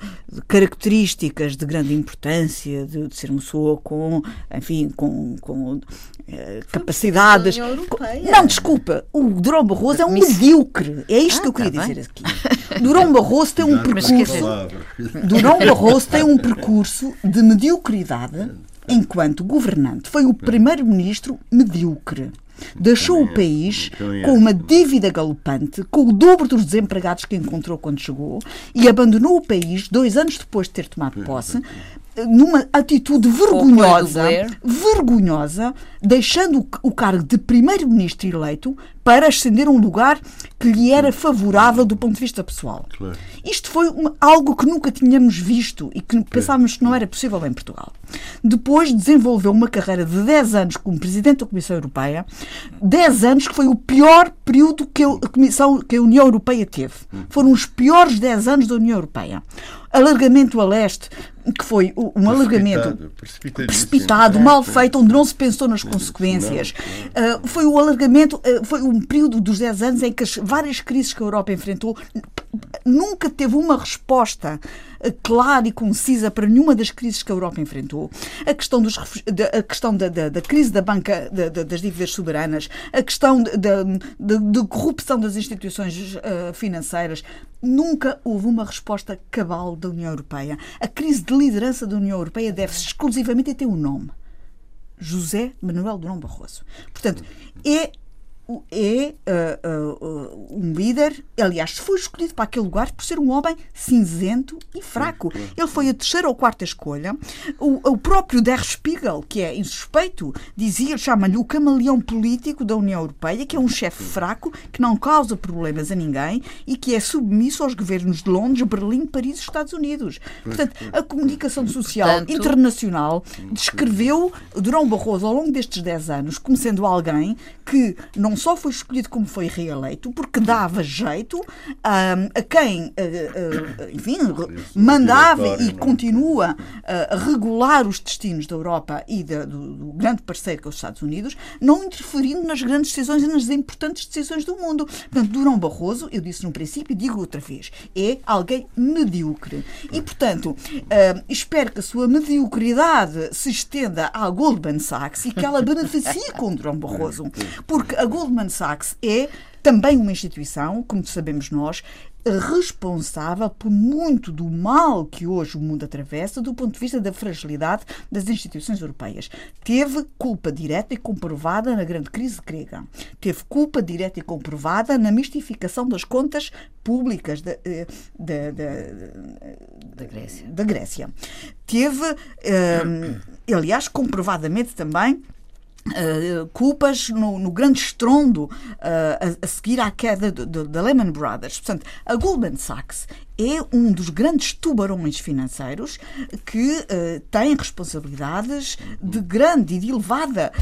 características de grande importância, de, de, ser uma pessoa com, enfim, com, com eh, capacidades. Não, desculpa, o Durão Barroso é um medíocre. É isto ah, que eu queria tá dizer aqui. Durão Barroso tem um percurso. Durão Barroso tem um percurso de mediocridade enquanto governante. Foi o primeiro-ministro medíocre deixou o país com uma dívida galopante, com o dobro dos desempregados que encontrou quando chegou e abandonou o país dois anos depois de ter tomado posse, numa atitude vergonhosa, vergonhosa, deixando o cargo de primeiro-ministro eleito para ascender a um lugar que lhe era favorável do ponto de vista pessoal. Claro. Isto foi uma, algo que nunca tínhamos visto e que pensávamos que não era possível em Portugal. Depois desenvolveu uma carreira de 10 anos como Presidente da Comissão Europeia, 10 anos que foi o pior período que a, Comissão, que a União Europeia teve. Foram os piores 10 anos da União Europeia alargamento a leste, que foi um alargamento precipitado, mal feito, onde não se pensou nas consequências. Uh, foi o alargamento, uh, foi um período dos 10 anos em que as várias crises que a Europa enfrentou nunca teve uma resposta clara e concisa para nenhuma das crises que a Europa enfrentou. A questão, dos, a questão da, da, da crise da banca da, das dívidas soberanas, a questão da corrupção das instituições uh, financeiras. Nunca houve uma resposta cabal da União Europeia. A crise de liderança da União Europeia deve-se exclusivamente a ter um nome. José Manuel Durão Barroso. Portanto, é é uh, uh, um líder, aliás, foi escolhido para aquele lugar por ser um homem cinzento e fraco. Ele foi a terceira ou quarta escolha. O, o próprio Der Spiegel, que é insuspeito, dizia, chama-lhe o camaleão político da União Europeia, que é um chefe fraco, que não causa problemas a ninguém e que é submisso aos governos de Londres, Berlim, Paris e Estados Unidos. Portanto, a comunicação social Portanto... internacional descreveu Durão Barroso ao longo destes 10 anos como sendo alguém que não só foi escolhido como foi reeleito, porque dava jeito a quem, uh, uh, enfim, mandava e continua a regular os destinos da Europa e da, do, do, grande parceiro que é os Estados Unidos, não interferindo nas grandes decisões e nas importantes decisões do mundo. Portanto, Durão Barroso, eu disse no princípio e digo outra vez, é alguém medíocre. E, portanto, uh, espero que a sua mediocridade se estenda à Goldman Sachs e que ela beneficie com Durão (laughs) Barroso. Porque a Goldman Goldman Sachs é também uma instituição, como sabemos nós, responsável por muito do mal que hoje o mundo atravessa do ponto de vista da fragilidade das instituições europeias. Teve culpa direta e comprovada na grande crise grega. Teve culpa direta e comprovada na mistificação das contas públicas da, eh, da, da, da Grécia. Da Grécia. Teve, um, aliás, comprovadamente também Uh, culpas no, no, grande estrondo uh, a, a, seguir à queda da Lehman Brothers. Portanto, a Goldman Sachs é um dos grandes tubarões financeiros que uh, tem responsabilidades de grande e de elevada,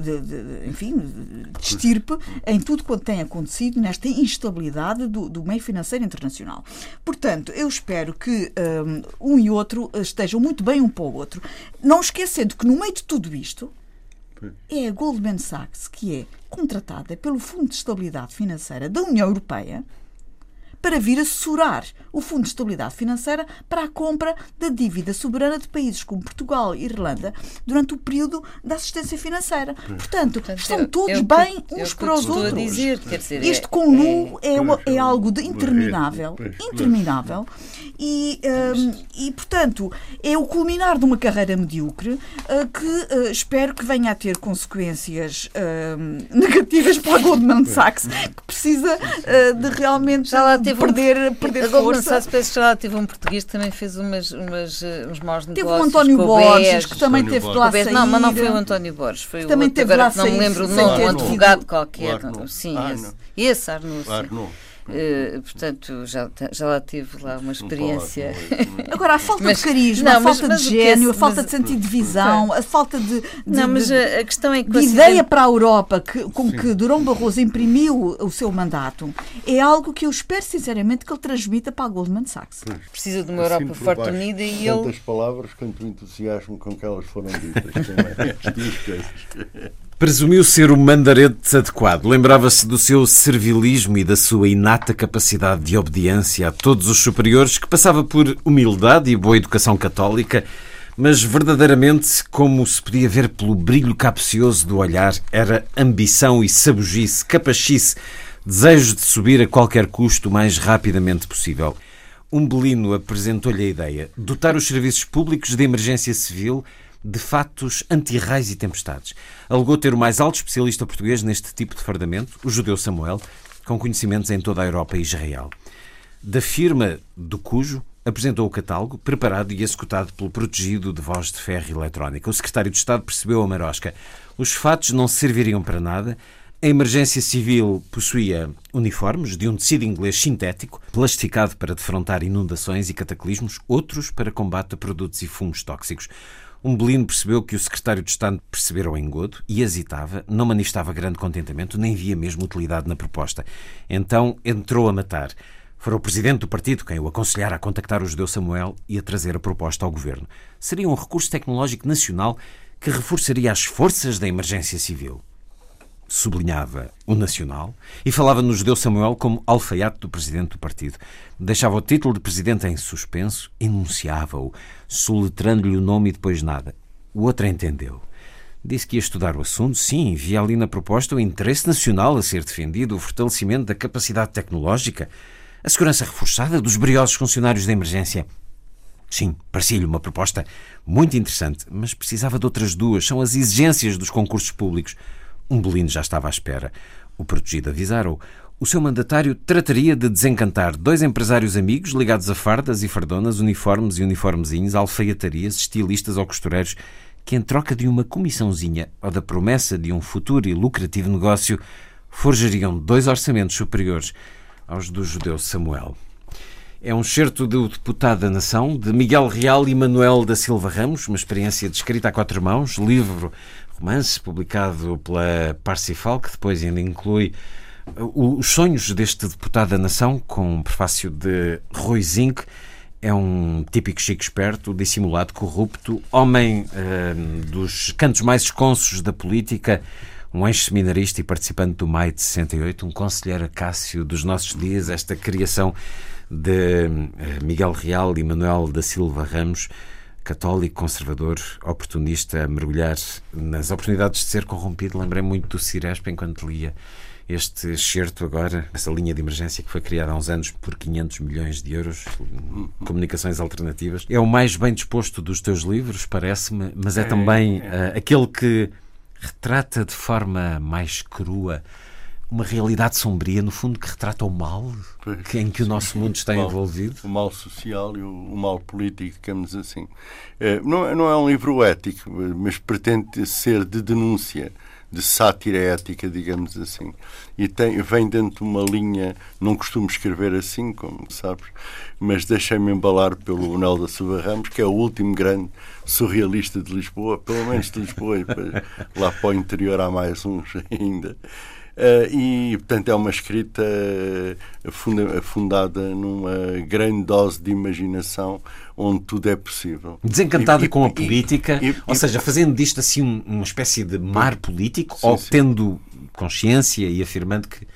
de, de, enfim, de estirpe em tudo quanto tem acontecido nesta instabilidade do, do meio financeiro internacional. Portanto, eu espero que um, um e outro estejam muito bem um para o outro, não esquecendo que no meio de tudo isto é a Goldman Sachs que é contratada pelo Fundo de Estabilidade Financeira da União Europeia para vir assessorar o Fundo de Estabilidade Financeira para a compra da dívida soberana de países como Portugal e Irlanda durante o período da assistência financeira. Portanto, Portanto estão eu, todos eu, bem eu, uns para os outros. Dizer, dizer, este conluio é, é, é, algo de interminável, interminável. E, um, e, portanto, é o culminar de uma carreira medíocre uh, que uh, espero que venha a ter consequências uh, (laughs) negativas para a Goldman Sachs, que precisa uh, de realmente perder, (laughs) perder a Goldman força. Sachs, penso que já lá teve um português que também fez umas, umas, eh, uns maus Teve negócios. o António com o Borges, que também António teve Borges. lá. Não, mas não foi o António Borges, foi Também o outro, teve agora lá não me lembro o nome, um advogado qualquer. Sim, esse. não. Sim. Eh, portanto, já, já lá tive lá uma experiência. (laughs) Agora, a falta Mas- de carisma, não, a mas- falta mas de que é- gênio, a mas- falta de sentido de visão, a falta de, de- Não, mas de- a, a questão é que de ideia para a Europa que, com que Durão Barroso imprimiu o seu mandato é algo que eu espero sinceramente que ele transmita para a Goldman Sachs. precisa de uma Europa Assim por forte baixo, unida e Tantas ele. palavras quanto o entusiasmo com que elas foram ditas também. Presumiu ser o mandarete adequado. Lembrava-se do seu servilismo e da sua inata capacidade de obediência a todos os superiores, que passava por humildade e boa educação católica, mas verdadeiramente, como se podia ver pelo brilho capcioso do olhar, era ambição e sabugice, capachice, desejo de subir a qualquer custo o mais rapidamente possível. Umbelino apresentou-lhe a ideia de dotar os serviços públicos de emergência civil de fatos anti-raios e tempestades. Alegou ter o mais alto especialista português neste tipo de fardamento, o judeu Samuel, com conhecimentos em toda a Europa e Israel. Da firma do Cujo, apresentou o catálogo, preparado e executado pelo protegido de voz de ferro eletrónica. O secretário de Estado percebeu a marosca. Os fatos não serviriam para nada. A emergência civil possuía uniformes de um tecido inglês sintético, plastificado para defrontar inundações e cataclismos, outros para combate a produtos e fumos tóxicos. Umbelino percebeu que o secretário de Estado percebera o engodo e hesitava, não manifestava grande contentamento, nem via mesmo utilidade na proposta. Então entrou a matar. Fora o presidente do partido quem o aconselhara a contactar o judeu Samuel e a trazer a proposta ao governo. Seria um recurso tecnológico nacional que reforçaria as forças da emergência civil. Sublinhava o nacional e falava no judeu Samuel como alfaiate do presidente do partido. Deixava o título de presidente em suspenso, enunciava-o, soletrando-lhe o nome e depois nada. O outro entendeu. Disse que ia estudar o assunto, sim, via ali na proposta o interesse nacional a ser defendido, o fortalecimento da capacidade tecnológica, a segurança reforçada dos briosos funcionários da emergência. Sim, parecia-lhe uma proposta muito interessante, mas precisava de outras duas. São as exigências dos concursos públicos. Um Belino já estava à espera. O protegido avisaram-o. O seu mandatário trataria de desencantar dois empresários amigos ligados a fardas e fardonas, uniformes e uniformezinhos, alfaiatarias, estilistas ou costureiros, que em troca de uma comissãozinha ou da promessa de um futuro e lucrativo negócio, forjariam dois orçamentos superiores aos do judeu Samuel. É um certo do Deputado da Nação, de Miguel Real e Manuel da Silva Ramos, uma experiência descrita a quatro mãos, livro, romance, publicado pela Parsifal, que depois ainda inclui os sonhos deste Deputado da Nação, com um prefácio de Rui Zinck. É um típico chico esperto, dissimulado, corrupto, homem eh, dos cantos mais esconsos da política, um ex-seminarista e participante do Maio de 68, um conselheiro Acácio dos nossos dias, esta criação de eh, Miguel Real e Manuel da Silva Ramos, católico, conservador, oportunista, a mergulhar nas oportunidades de ser corrompido. Lembrei muito do Cirespa enquanto lia este excerto agora, essa linha de emergência que foi criada há uns anos por 500 milhões de euros, comunicações alternativas. É o mais bem disposto dos teus livros, parece-me, mas é, também uh, aquele que retrata de forma mais crua uma realidade sombria, no fundo, que retrata o mal que, em que o nosso mundo está o mal, envolvido. O mal social e o, o mal político, digamos assim. É, não, não é um livro ético, mas pretende ser de denúncia, de sátira ética, digamos assim. E tem, vem dentro de uma linha, não costumo escrever assim, como sabes, mas deixei-me embalar pelo da Silva Ramos, que é o último grande surrealista de Lisboa, pelo menos de Lisboa, e lá para o interior há mais uns ainda. Uh, e, portanto, é uma escrita funda fundada numa grande dose de imaginação onde tudo é possível. Desencantada E- com a e- política, e- ou seja, fazendo disto assim um- uma espécie de mar político, Sim, ou sim. tendo consciência e afirmando que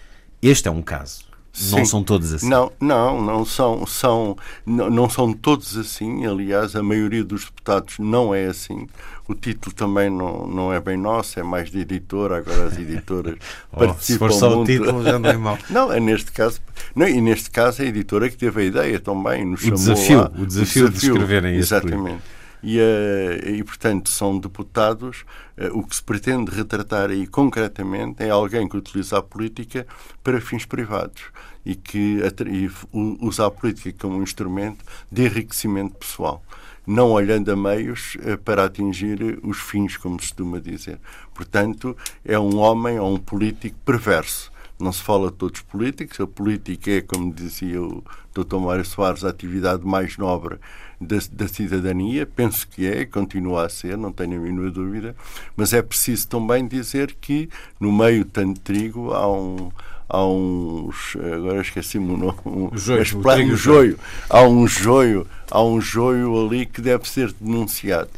este é um caso. Não Sim. são todos assim. Não, não, não são, são, não, não são todos assim. Aliás, a maioria dos deputados não é assim. O título também não, não é bem nosso, é mais de editora. Agora as editoras (laughs) Oh, participam se for só o muito. título, já não é mau. (laughs) Não, é neste caso. Não, e neste caso a editora que teve a ideia também. Nos O chamou desafio, lá, o desafio de escreverem este Exatamente. E, e, portanto, são deputados. O que se pretende retratar aí concretamente é alguém que utiliza a política para fins privados e que e usa a política como um instrumento de enriquecimento pessoal não olhando a meios eh, para atingir os fins, como se costuma dizer. Portanto, é um homem ou um político perverso. Não se fala de todos os políticos, a política é, como dizia o Dr. Mário Soares, a atividade mais nobre da, da, cidadania, penso que é, continua a ser, não tenho a mínima dúvida, mas é preciso também dizer que no meio tanto trigo há um, há uns. Agora esqueci-me o nome. Um, joio, um joio. Há um joio, há um joio ali que deve ser denunciado.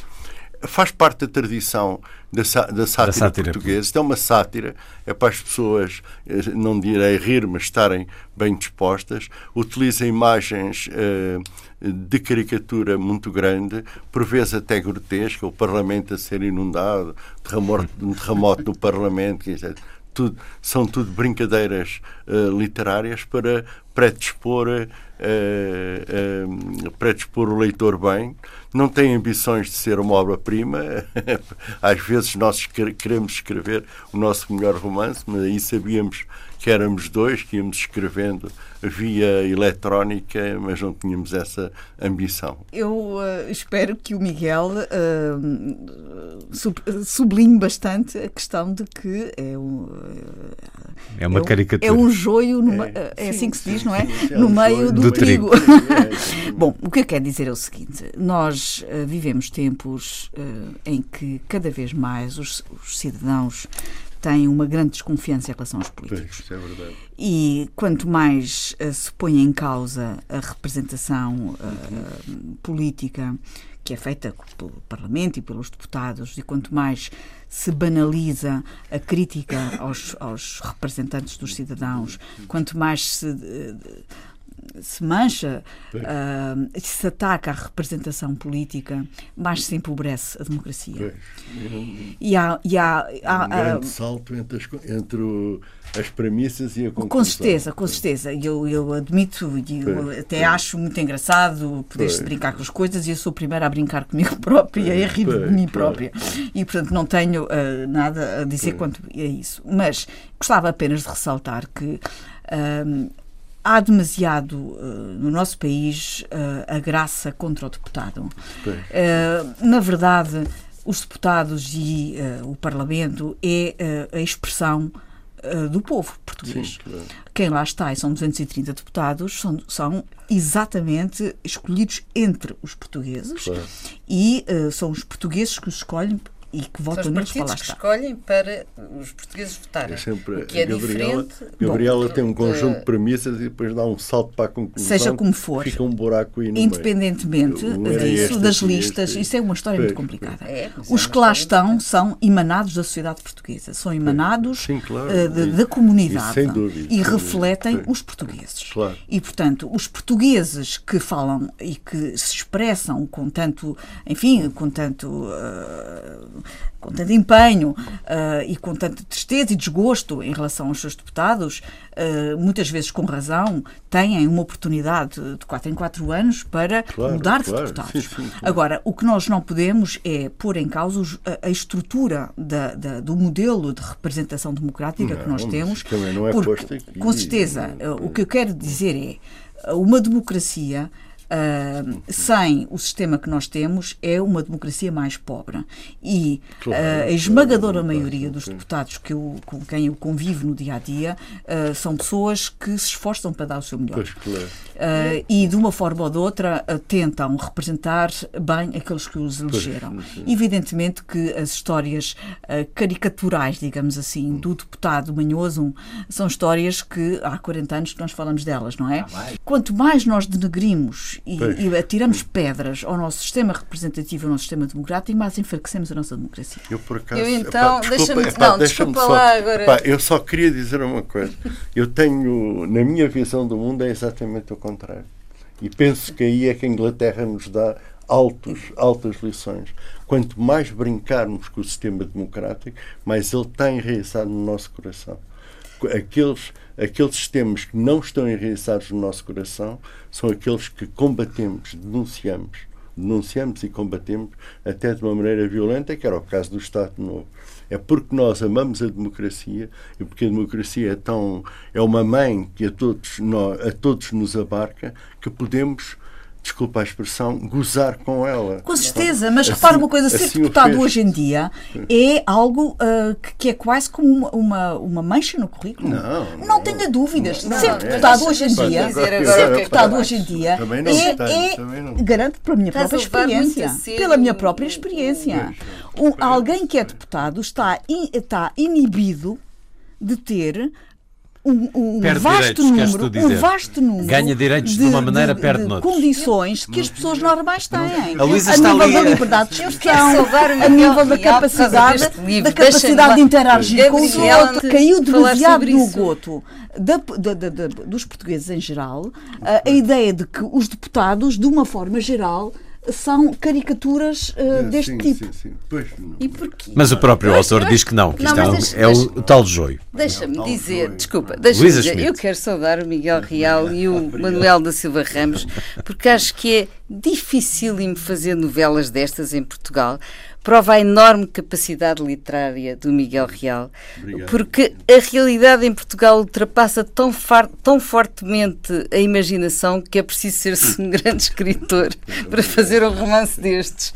Faz parte da tradição da, da, sátira, da sátira portuguesa. Isto é uma sátira, é para as pessoas, eh, não direi rir, mas estarem bem dispostas. Utiliza imagens uh, de caricatura muito grande, por vezes até grotesca, o Parlamento a ser inundado, terremoto, um terremoto no Parlamento, etc tudo, são tudo brincadeiras uh, literárias para predispor, uh, uh, predispor o leitor bem. Não tem ambições de ser uma obra-prima. (laughs) Às vezes nós queremos escrever o nosso melhor romance, mas aí sabíamos que éramos dois, que íamos escrevendo via eletrónica, mas não tínhamos essa ambição. Eu uh, espero que o Miguel uh, sub, sublinhe bastante a questão de que é um. Uh, é uma é caricatura. É um joio, numa, é, é sim, assim que se diz, sim, não é? Sim, no é um meio do, do trigo. trigo. (laughs) Bom, o que eu quero dizer é o seguinte: nós vivemos tempos em que cada vez mais os, os cidadãos têm uma grande desconfiança em relação aos políticos. Pois, é verdade. E quanto mais uh, se põe em causa a representação uh, política que é feita pelo Parlamento e pelos deputados, e quanto mais se banaliza a crítica aos, aos representantes dos cidadãos, quanto mais se. Uh, se mancha, uh, se ataca a representação política, mais se empobrece a democracia. E há, e há, há, um grande salto entre, as, entre o, as premissas e a conclusão. Com certeza, com certeza. Eu, eu admito e eu até acho muito engraçado poder-se brincar com as coisas e eu sou a primeira a brincar comigo (laughs) própria e a rir de mim própria. E, portanto, não tenho uh, nada a dizer quanto a isso. Mas gostava apenas de ressaltar que uh, há demasiado uh, no nosso país uh, a graça contra o deputado. Uh, na verdade, os deputados e o Parlamento é a expressão do povo português. Sim, claro. Quem lá está, e são 230 deputados, são, são exatamente escolhidos entre os portugueses claro. e são os portugueses que os escolhem e que votam neles para lá que escolhem para os portugueses votarem. É sempre, o que é Gabriela, diferente. Gabriela bom, tem um conjunto de, de premissas e depois dá um salto para a conclusão. Seja como for. Fica um buraco aí no Independentemente meio. disso, das listas, isso é uma história muito complicada. É, Os é que lá estão são emanados da sociedade portuguesa, são emanados Sim, claro, uh, de, da comunidade e, dúvida, e refletem os portugueses. Claro. E, portanto, os portugueses que falam e que se expressam com tanto, enfim, com tanto. Uh, com tanto empenho uh, e com tanta tristeza e desgosto em relação aos seus deputados, uh, muitas vezes com razão, têm uma oportunidade de 4 em 4 anos para claro, mudar de claro, deputados. Sim, sim, claro. Agora, o que nós não podemos é pôr em causa a, estrutura da, da, do modelo de representação democrática não, que nós temos. Não é porque, com certeza, o que eu quero dizer é uma democracia Uh, sem o sistema que nós temos, é uma democracia mais pobre. E uh, a esmagadora maioria dos deputados que eu, com quem eu convivo no dia a dia uh, são pessoas que se esforçam para dar o seu melhor. E, de uma forma ou de outra, tentam representar bem aqueles que os elegeram. Evidentemente que as histórias caricaturais, digamos assim, do deputado manhoso são histórias que há 40 anos que nós falamos delas, não é? Quanto mais nós denegrimos e, e, atiramos pedras ao nosso sistema representativo, ao nosso sistema democrático, mais enfraquecemos a nossa democracia. Eu, por acaso. Eu então, deixa-me. Não, deixa desculpa só, lá agora. Epá, eu só queria dizer uma coisa. Eu tenho, na minha visão do mundo, é exatamente o contrário. E penso que aí é que a Inglaterra nos dá altos, altas lições. Quanto mais brincarmos com o sistema democrático, mais ele está enraizado no nosso coração. Aqueles aqueles sistemas que não estão enraizados no nosso coração são aqueles que combatemos, denunciamos. denunciamos e combatemos até de uma maneira violenta, que era o caso do Estado Novo. É porque nós amamos a democracia e porque a democracia é tão é uma mãe que a todos nós, a todos nos abarca que podemos desculpa a expressão, gozar com ela. Com certeza, mas assim, repara uma coisa, ser assim deputado hoje em dia é algo uh, que, que, é quase como uma, uma mancha no currículo. Não, não, não tenha dúvidas. Não, ser deputado é, hoje em dia, ser deputado hoje em dia é, é garanto pela minha própria experiência. Pela minha própria experiência. Um, alguém que é deputado está, in, está inibido de ter um, um vasto número, um vasto número ganha direitos de, de uma maneira, de, perde de condições que as pessoas normais têm. A, Luísa a nível ali. da liberdade de expressão, a nível da capacidade, da capacidade de interagir com os outros. Caiu demasiado no goto da, da, da, dos portugueses em geral a, a ideia de que os deputados, de uma forma geral, são caricaturas uh, deste sim, tipo. Sim, sim. Pois, e porquê? Mas o próprio pois, autor diz que não, que não, isto é, deixa, é deixa, o, tal joio. Deixa-me dizer, desculpa, deixa dizer, eu quero saudar o Miguel (laughs) Real e o Manuel da Silva Ramos, porque acho que é dificílimo fazer novelas destas em Portugal, prova a enorme capacidade literária do Miguel Real, Obrigado. porque a realidade em Portugal ultrapassa tão, tão fortemente a imaginação que é preciso ser-se um (laughs) grande escritor para fazer um romance destes.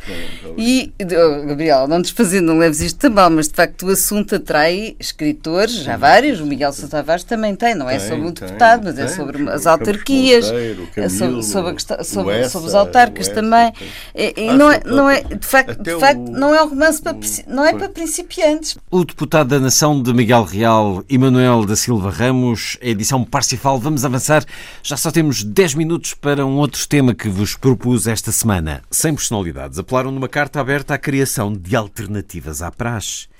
E, oh, Gabriel, não desfazendo, não leves isto tão mal, mas de facto o assunto atrai escritores, já vários, o Miguel Sousa Tavares também tem, não é tem, sobre o deputado, mas é sobre as autarquias, é sobre, sobre, sobre, sobre os autarcas também. E, e não, é, não é, de facto, de facto não é um romance para, não é para principiantes. O deputado da Nação de Miguel Real, Emanuel da Silva Ramos, edição Parsifal. Vamos avançar. Já só temos 10 minutos para um outro tema que vos propus esta semana. Sem personalidades apelaram numa carta aberta à criação de alternativas à praxe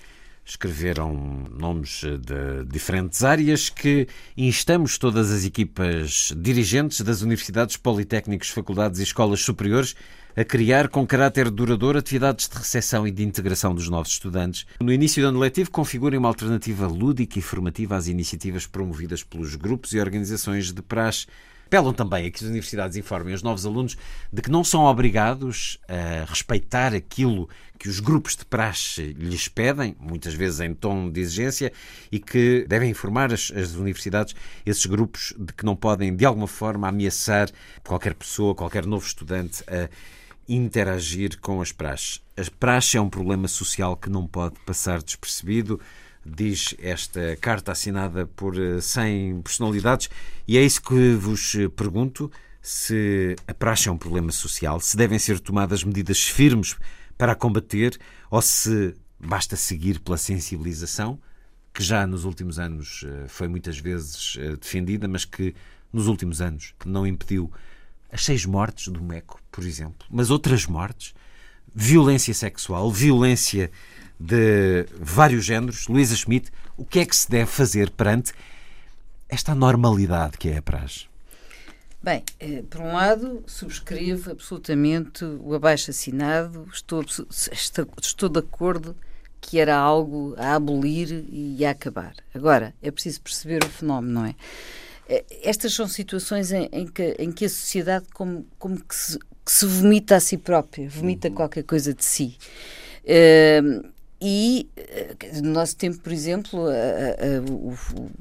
escreveram nomes de diferentes áreas que instamos todas as equipas dirigentes das universidades, politécnicos, faculdades e escolas superiores a criar com caráter duradouro atividades de recepção e de integração dos novos estudantes. No início do ano letivo, configurem uma alternativa lúdica e formativa às iniciativas promovidas pelos grupos e organizações de praxe apelam também a que as universidades informem os novos alunos de que não são obrigados a respeitar aquilo que os grupos de praxe lhes pedem, muitas vezes em tom de exigência, e que devem informar as, as universidades, esses grupos, de que não podem de alguma forma ameaçar qualquer pessoa, qualquer novo estudante a interagir com as praxes. A praxe é um problema social que não pode passar despercebido, diz esta carta assinada por 100 eh, personalidades, e é isso que vos eh, pergunto: se a praxe é um problema social, se devem ser tomadas medidas firmes para a combater ou se basta seguir pela sensibilização, que já nos últimos anos eh, foi muitas vezes defendida, mas que nos últimos anos não impediu as seis mortes do Meco, por exemplo, mas outras mortes, violência sexual, violência de vários géneros. Luísa Schmidt, o que é que se deve fazer perante esta normalidade que é a praxe? Bem, eh, por um lado, subscrevo absolutamente o abaixo-assinado, estou, estou de acordo que era algo a abolir e a acabar. Agora, é preciso perceber o fenómeno, não é? Eh, estas são situações em, em, que, em que, a sociedade como, como que, se, que se vomita a si própria, vomita uhum. qualquer coisa de si. Uh, e eh, no nosso tempo, por exemplo, a, a, o,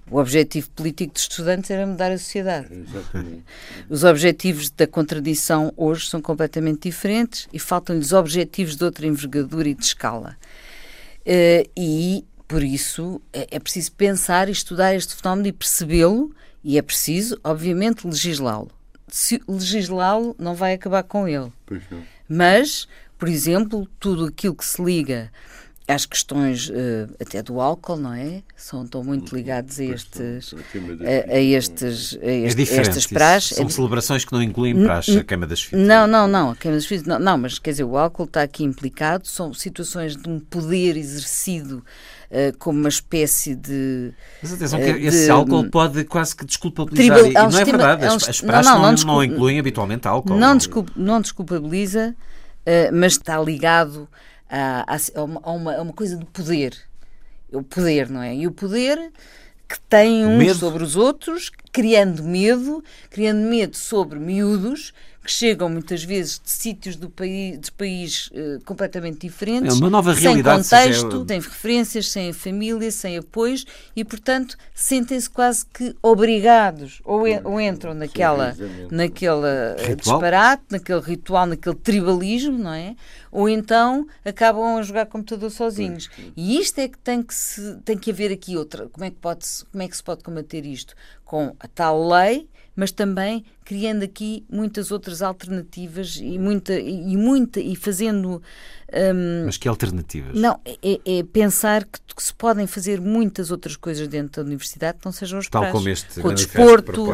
o, objetivo político dos estudantes era mudar a sociedade. Exatamente. Os objetivos da contradição hoje são completamente diferentes e faltam-lhes objetivos de outra envergadura e de escala. Uh, e, por isso, é, é preciso pensar e estudar este fenómeno e percebê-lo e é preciso, obviamente, legislá-lo. Se legislá-lo não vai acabar com ele. Mas, por exemplo, tudo aquilo que se liga às questões uh, até do álcool, não é? São tão muito uhum. ligados a estes a, a estes a, este, é estas praxes. São celebrações que não incluem praxes, a queima das fitas. Não, não, não, a queima das fitas, não, não, mas quer dizer, o álcool está aqui implicado, são situações de um poder exercido Uh, como uma espécie de. Mas atenção, uh, que esse álcool pode quase que desculpabilizar. Tribal, e, não é verdade, as, as praxes não, não, não, não, incluem habitualmente álcool. Não, desculpa, não desculpabiliza, uh, mas está ligado a, a, uma, a uma coisa de poder. O poder, não é? E o poder que tem uns medo. sobre os outros, criando medo, criando medo sobre miúdos que chegam muitas vezes de sítios do país, de país uh, completamente diferentes, é uma nova sem realidade, contexto, sem referências, sem a família, sem apoios e, portanto, sentem-se quase que obrigados ou, en ou entram naquela, naquele ritual? disparate, naquele ritual, naquele tribalismo, não é? Ou então acabam a jogar computador sozinhos. E isto é que tem que, se, tem que haver aqui outra. Como é que, pode como é que se pode combater isto? Com a tal lei, mas também criando aqui muitas outras alternativas e muita e, muita e fazendo um, mas que alternativas? não é, é pensar que, que, se podem fazer muitas outras coisas dentro da universidade que não sejam os tal como este com o desporto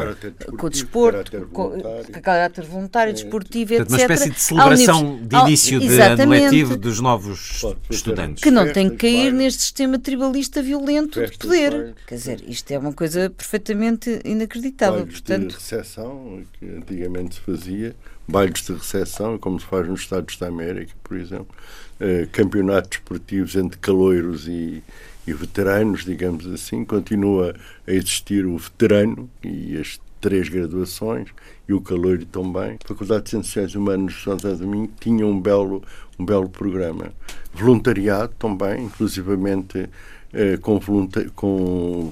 com o desporto com caráter voluntário desportivo etc uma espécie de celebração de início de ano letivo dos novos estudantes. que não tem que cair neste sistema tribalista violento de poder. quer dizer isto é uma coisa perfeitamente inacreditável portanto. recepção que antigamente se fazia, bailes de recepção, como se faz nos Estados da América, por exemplo, eh, campeonatos esportivos entre caloiros e, e veteranos, digamos assim, continua a existir o veterano e as três graduações e o caloiro também. A Faculdade de Ciências Humanas de São José do Minho tinha um belo, um belo programa. Voluntariado também, inclusivamente eh, com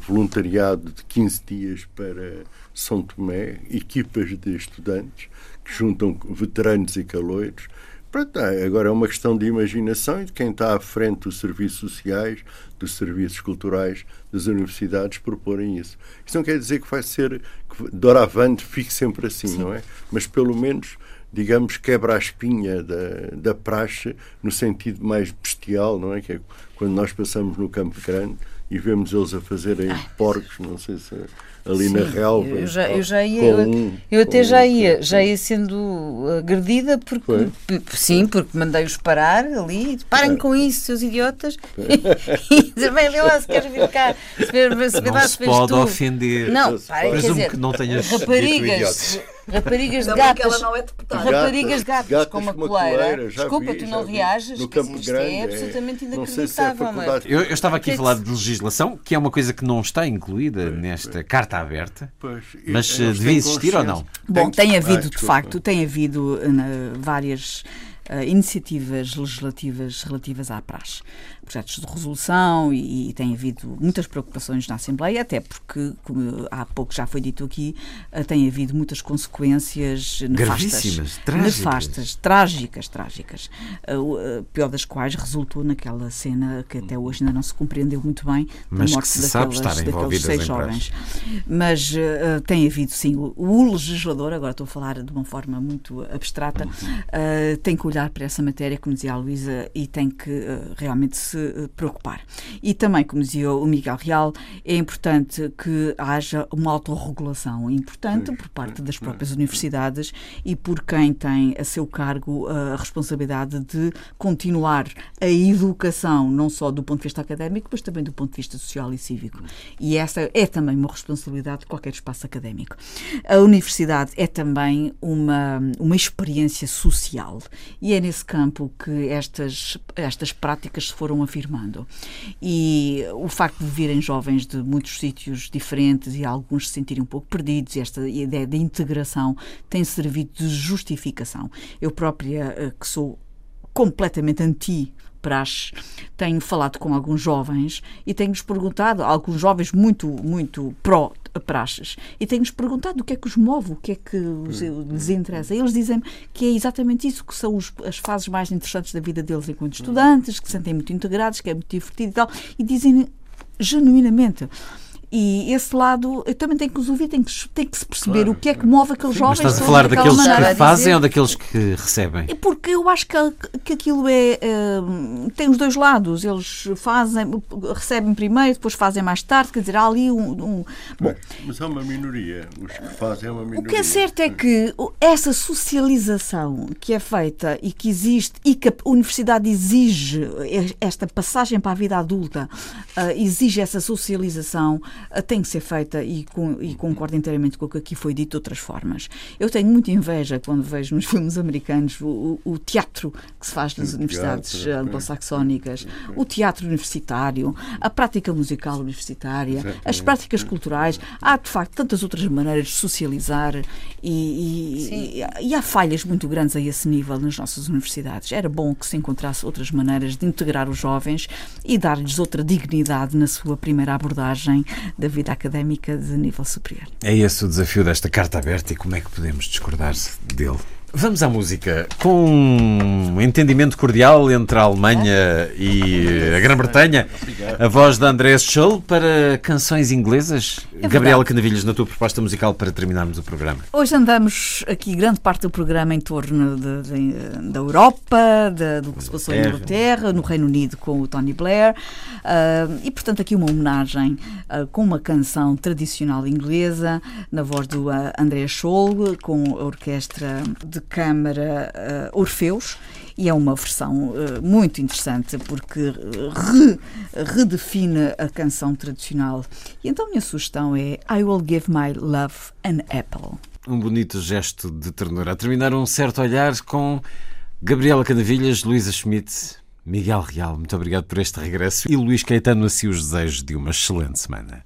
voluntariado de 15 dias para são Tomé, equipas de estudantes que juntam veteranos e caloiros. Pronto, é, agora é uma questão de imaginação e de quem está à frente dos serviços sociais, dos serviços culturais das universidades proporem isso. Isso não quer dizer que vai ser, que doravante fique sempre assim, Sim. não é? Mas pelo menos, digamos, quebra a espinha da, da praxe no sentido mais bestial, não é? Que é quando nós passamos no Campo Grande e vemos eles a fazerem porcos, não sei se ali Sim, na relva. Eu já, eu já ia, eu, eu, até já ia, já ia sendo agredida porque Foi? sim, porque mandei-os parar ali, parem é. com isso, seus idiotas, (laughs) e dizer, bem, vê lá se queres vir cá, se, se, lá, se pode tu. ofender. Não, parem, quer dizer, que não tenhas raparigas. Raparigas de gatas. não é Raparigas de gatas, gatas com uma coleira. Desculpa, vi, tu não reages. No Campo isto é Grande, é absolutamente inacreditável. É eu, eu, estava aqui a falar de legislação, que é uma coisa que não está incluída nesta carta aberta. Mas eh, devia existir ou não? Bom, tem havido, de facto, tem havido uh, várias uh, iniciativas legislativas relativas à praxe. Projetos de resolução e, e, tem havido muitas preocupações na Assembleia, até porque, como há pouco já foi dito aqui, uh, tem havido muitas consequências nefastas. Trágicas. Nefastas, trágicas, trágicas. Uh, pior das quais resultou naquela cena que até hoje ainda não se compreendeu muito bem, Mas morte que se daquelas, sabe estar daqueles seis jovens. Mas uh, tem havido, sim, o, o, legislador, agora estou a falar de uma forma muito abstrata, uh, tem que olhar para essa matéria, como dizia a Luísa, e tem que realmente se uh, preocupar. E também, como dizia o Miguel Real, é importante que haja uma autorregulação importante por parte das próprias universidades e por quem tem a seu cargo uh, a responsabilidade de continuar a educação, não só do ponto de vista académico, mas também do ponto de vista social e cívico. E essa é também uma responsabilidade de qualquer espaço académico. A universidade é também uma, uma experiência social e é nesse campo que estas, estas práticas se foram afirmando. E o facto de virem jovens de muitos sítios diferentes e alguns se sentirem um pouco perdidos, esta ideia de integração tem servido de justificação. Eu própria, eh, que sou completamente anti praxe. Tenho falado com alguns jovens e tenho-lhes perguntado, alguns jovens muito, muito pró praxes, e tenho-lhes perguntado o que é que os move, o que é que lhes interessa. E eles dizem que é exatamente isso, que são os, as fases mais interessantes da vida deles enquanto estudantes, que se sentem muito integrados, que é muito divertido e tal, e dizem genuinamente e esse lado, eu também tenho que os ouvir, tem que, tem que se perceber claro. o que é que move aqueles Sim, jovens. Mas estás a falar daqueles que fazem ou daqueles que recebem? É porque eu acho que, que aquilo é. Uh, tem os dois lados. Eles fazem, recebem primeiro, depois fazem mais tarde. Quer dizer, há ali um. um bom, mas é uma minoria. Os que fazem é uma minoria. O que é certo é que essa socialização que é feita e que existe e que a universidade exige esta passagem para a vida adulta, uh, exige essa socialização tem que ser feita e, com, e concordo inteiramente com o que aqui foi dito de outras formas. Eu tenho muita inveja quando vejo nos (laughs) filmes americanos o, o teatro que se faz nas universidades anglo-saxónicas, o teatro universitário, a prática musical universitária, as práticas culturais. Há, de facto, tantas outras maneiras de socializar e, e, e há falhas muito grandes a esse nível nas nossas universidades. Era bom que se encontrasse outras maneiras de integrar os jovens e dar-lhes outra dignidade na sua primeira abordagem da vida académica de nível superior. É esse o desafio desta carta aberta e como é que podemos discordar dele? Vamos à música. Com um entendimento cordial entre a Alemanha e a Grã-Bretanha, a voz de Andrés Scholl para canções inglesas. É Gabriela Canavilhas, na tua proposta musical para terminarmos o programa. Hoje andamos aqui grande parte do programa em torno de, de, da Europa, de, do que se passou em Inglaterra, no Reino Unido com o Tony Blair. Uh, e, portanto, aqui uma homenagem uh, com uma canção tradicional inglesa, na voz do uh, Andrés Scholl, com a orquestra de Câmara uh, Orfeus e é uma versão uh, muito interessante porque re, redefine a canção tradicional. E então a minha sugestão é I Will Give My Love an Apple. Um bonito gesto de ternura. A terminar um certo olhar com Gabriela Canavilhas, Luísa Schmidt, Miguel Real. Muito obrigado por este regresso e Luís Caetano assim os desejos de uma excelente semana.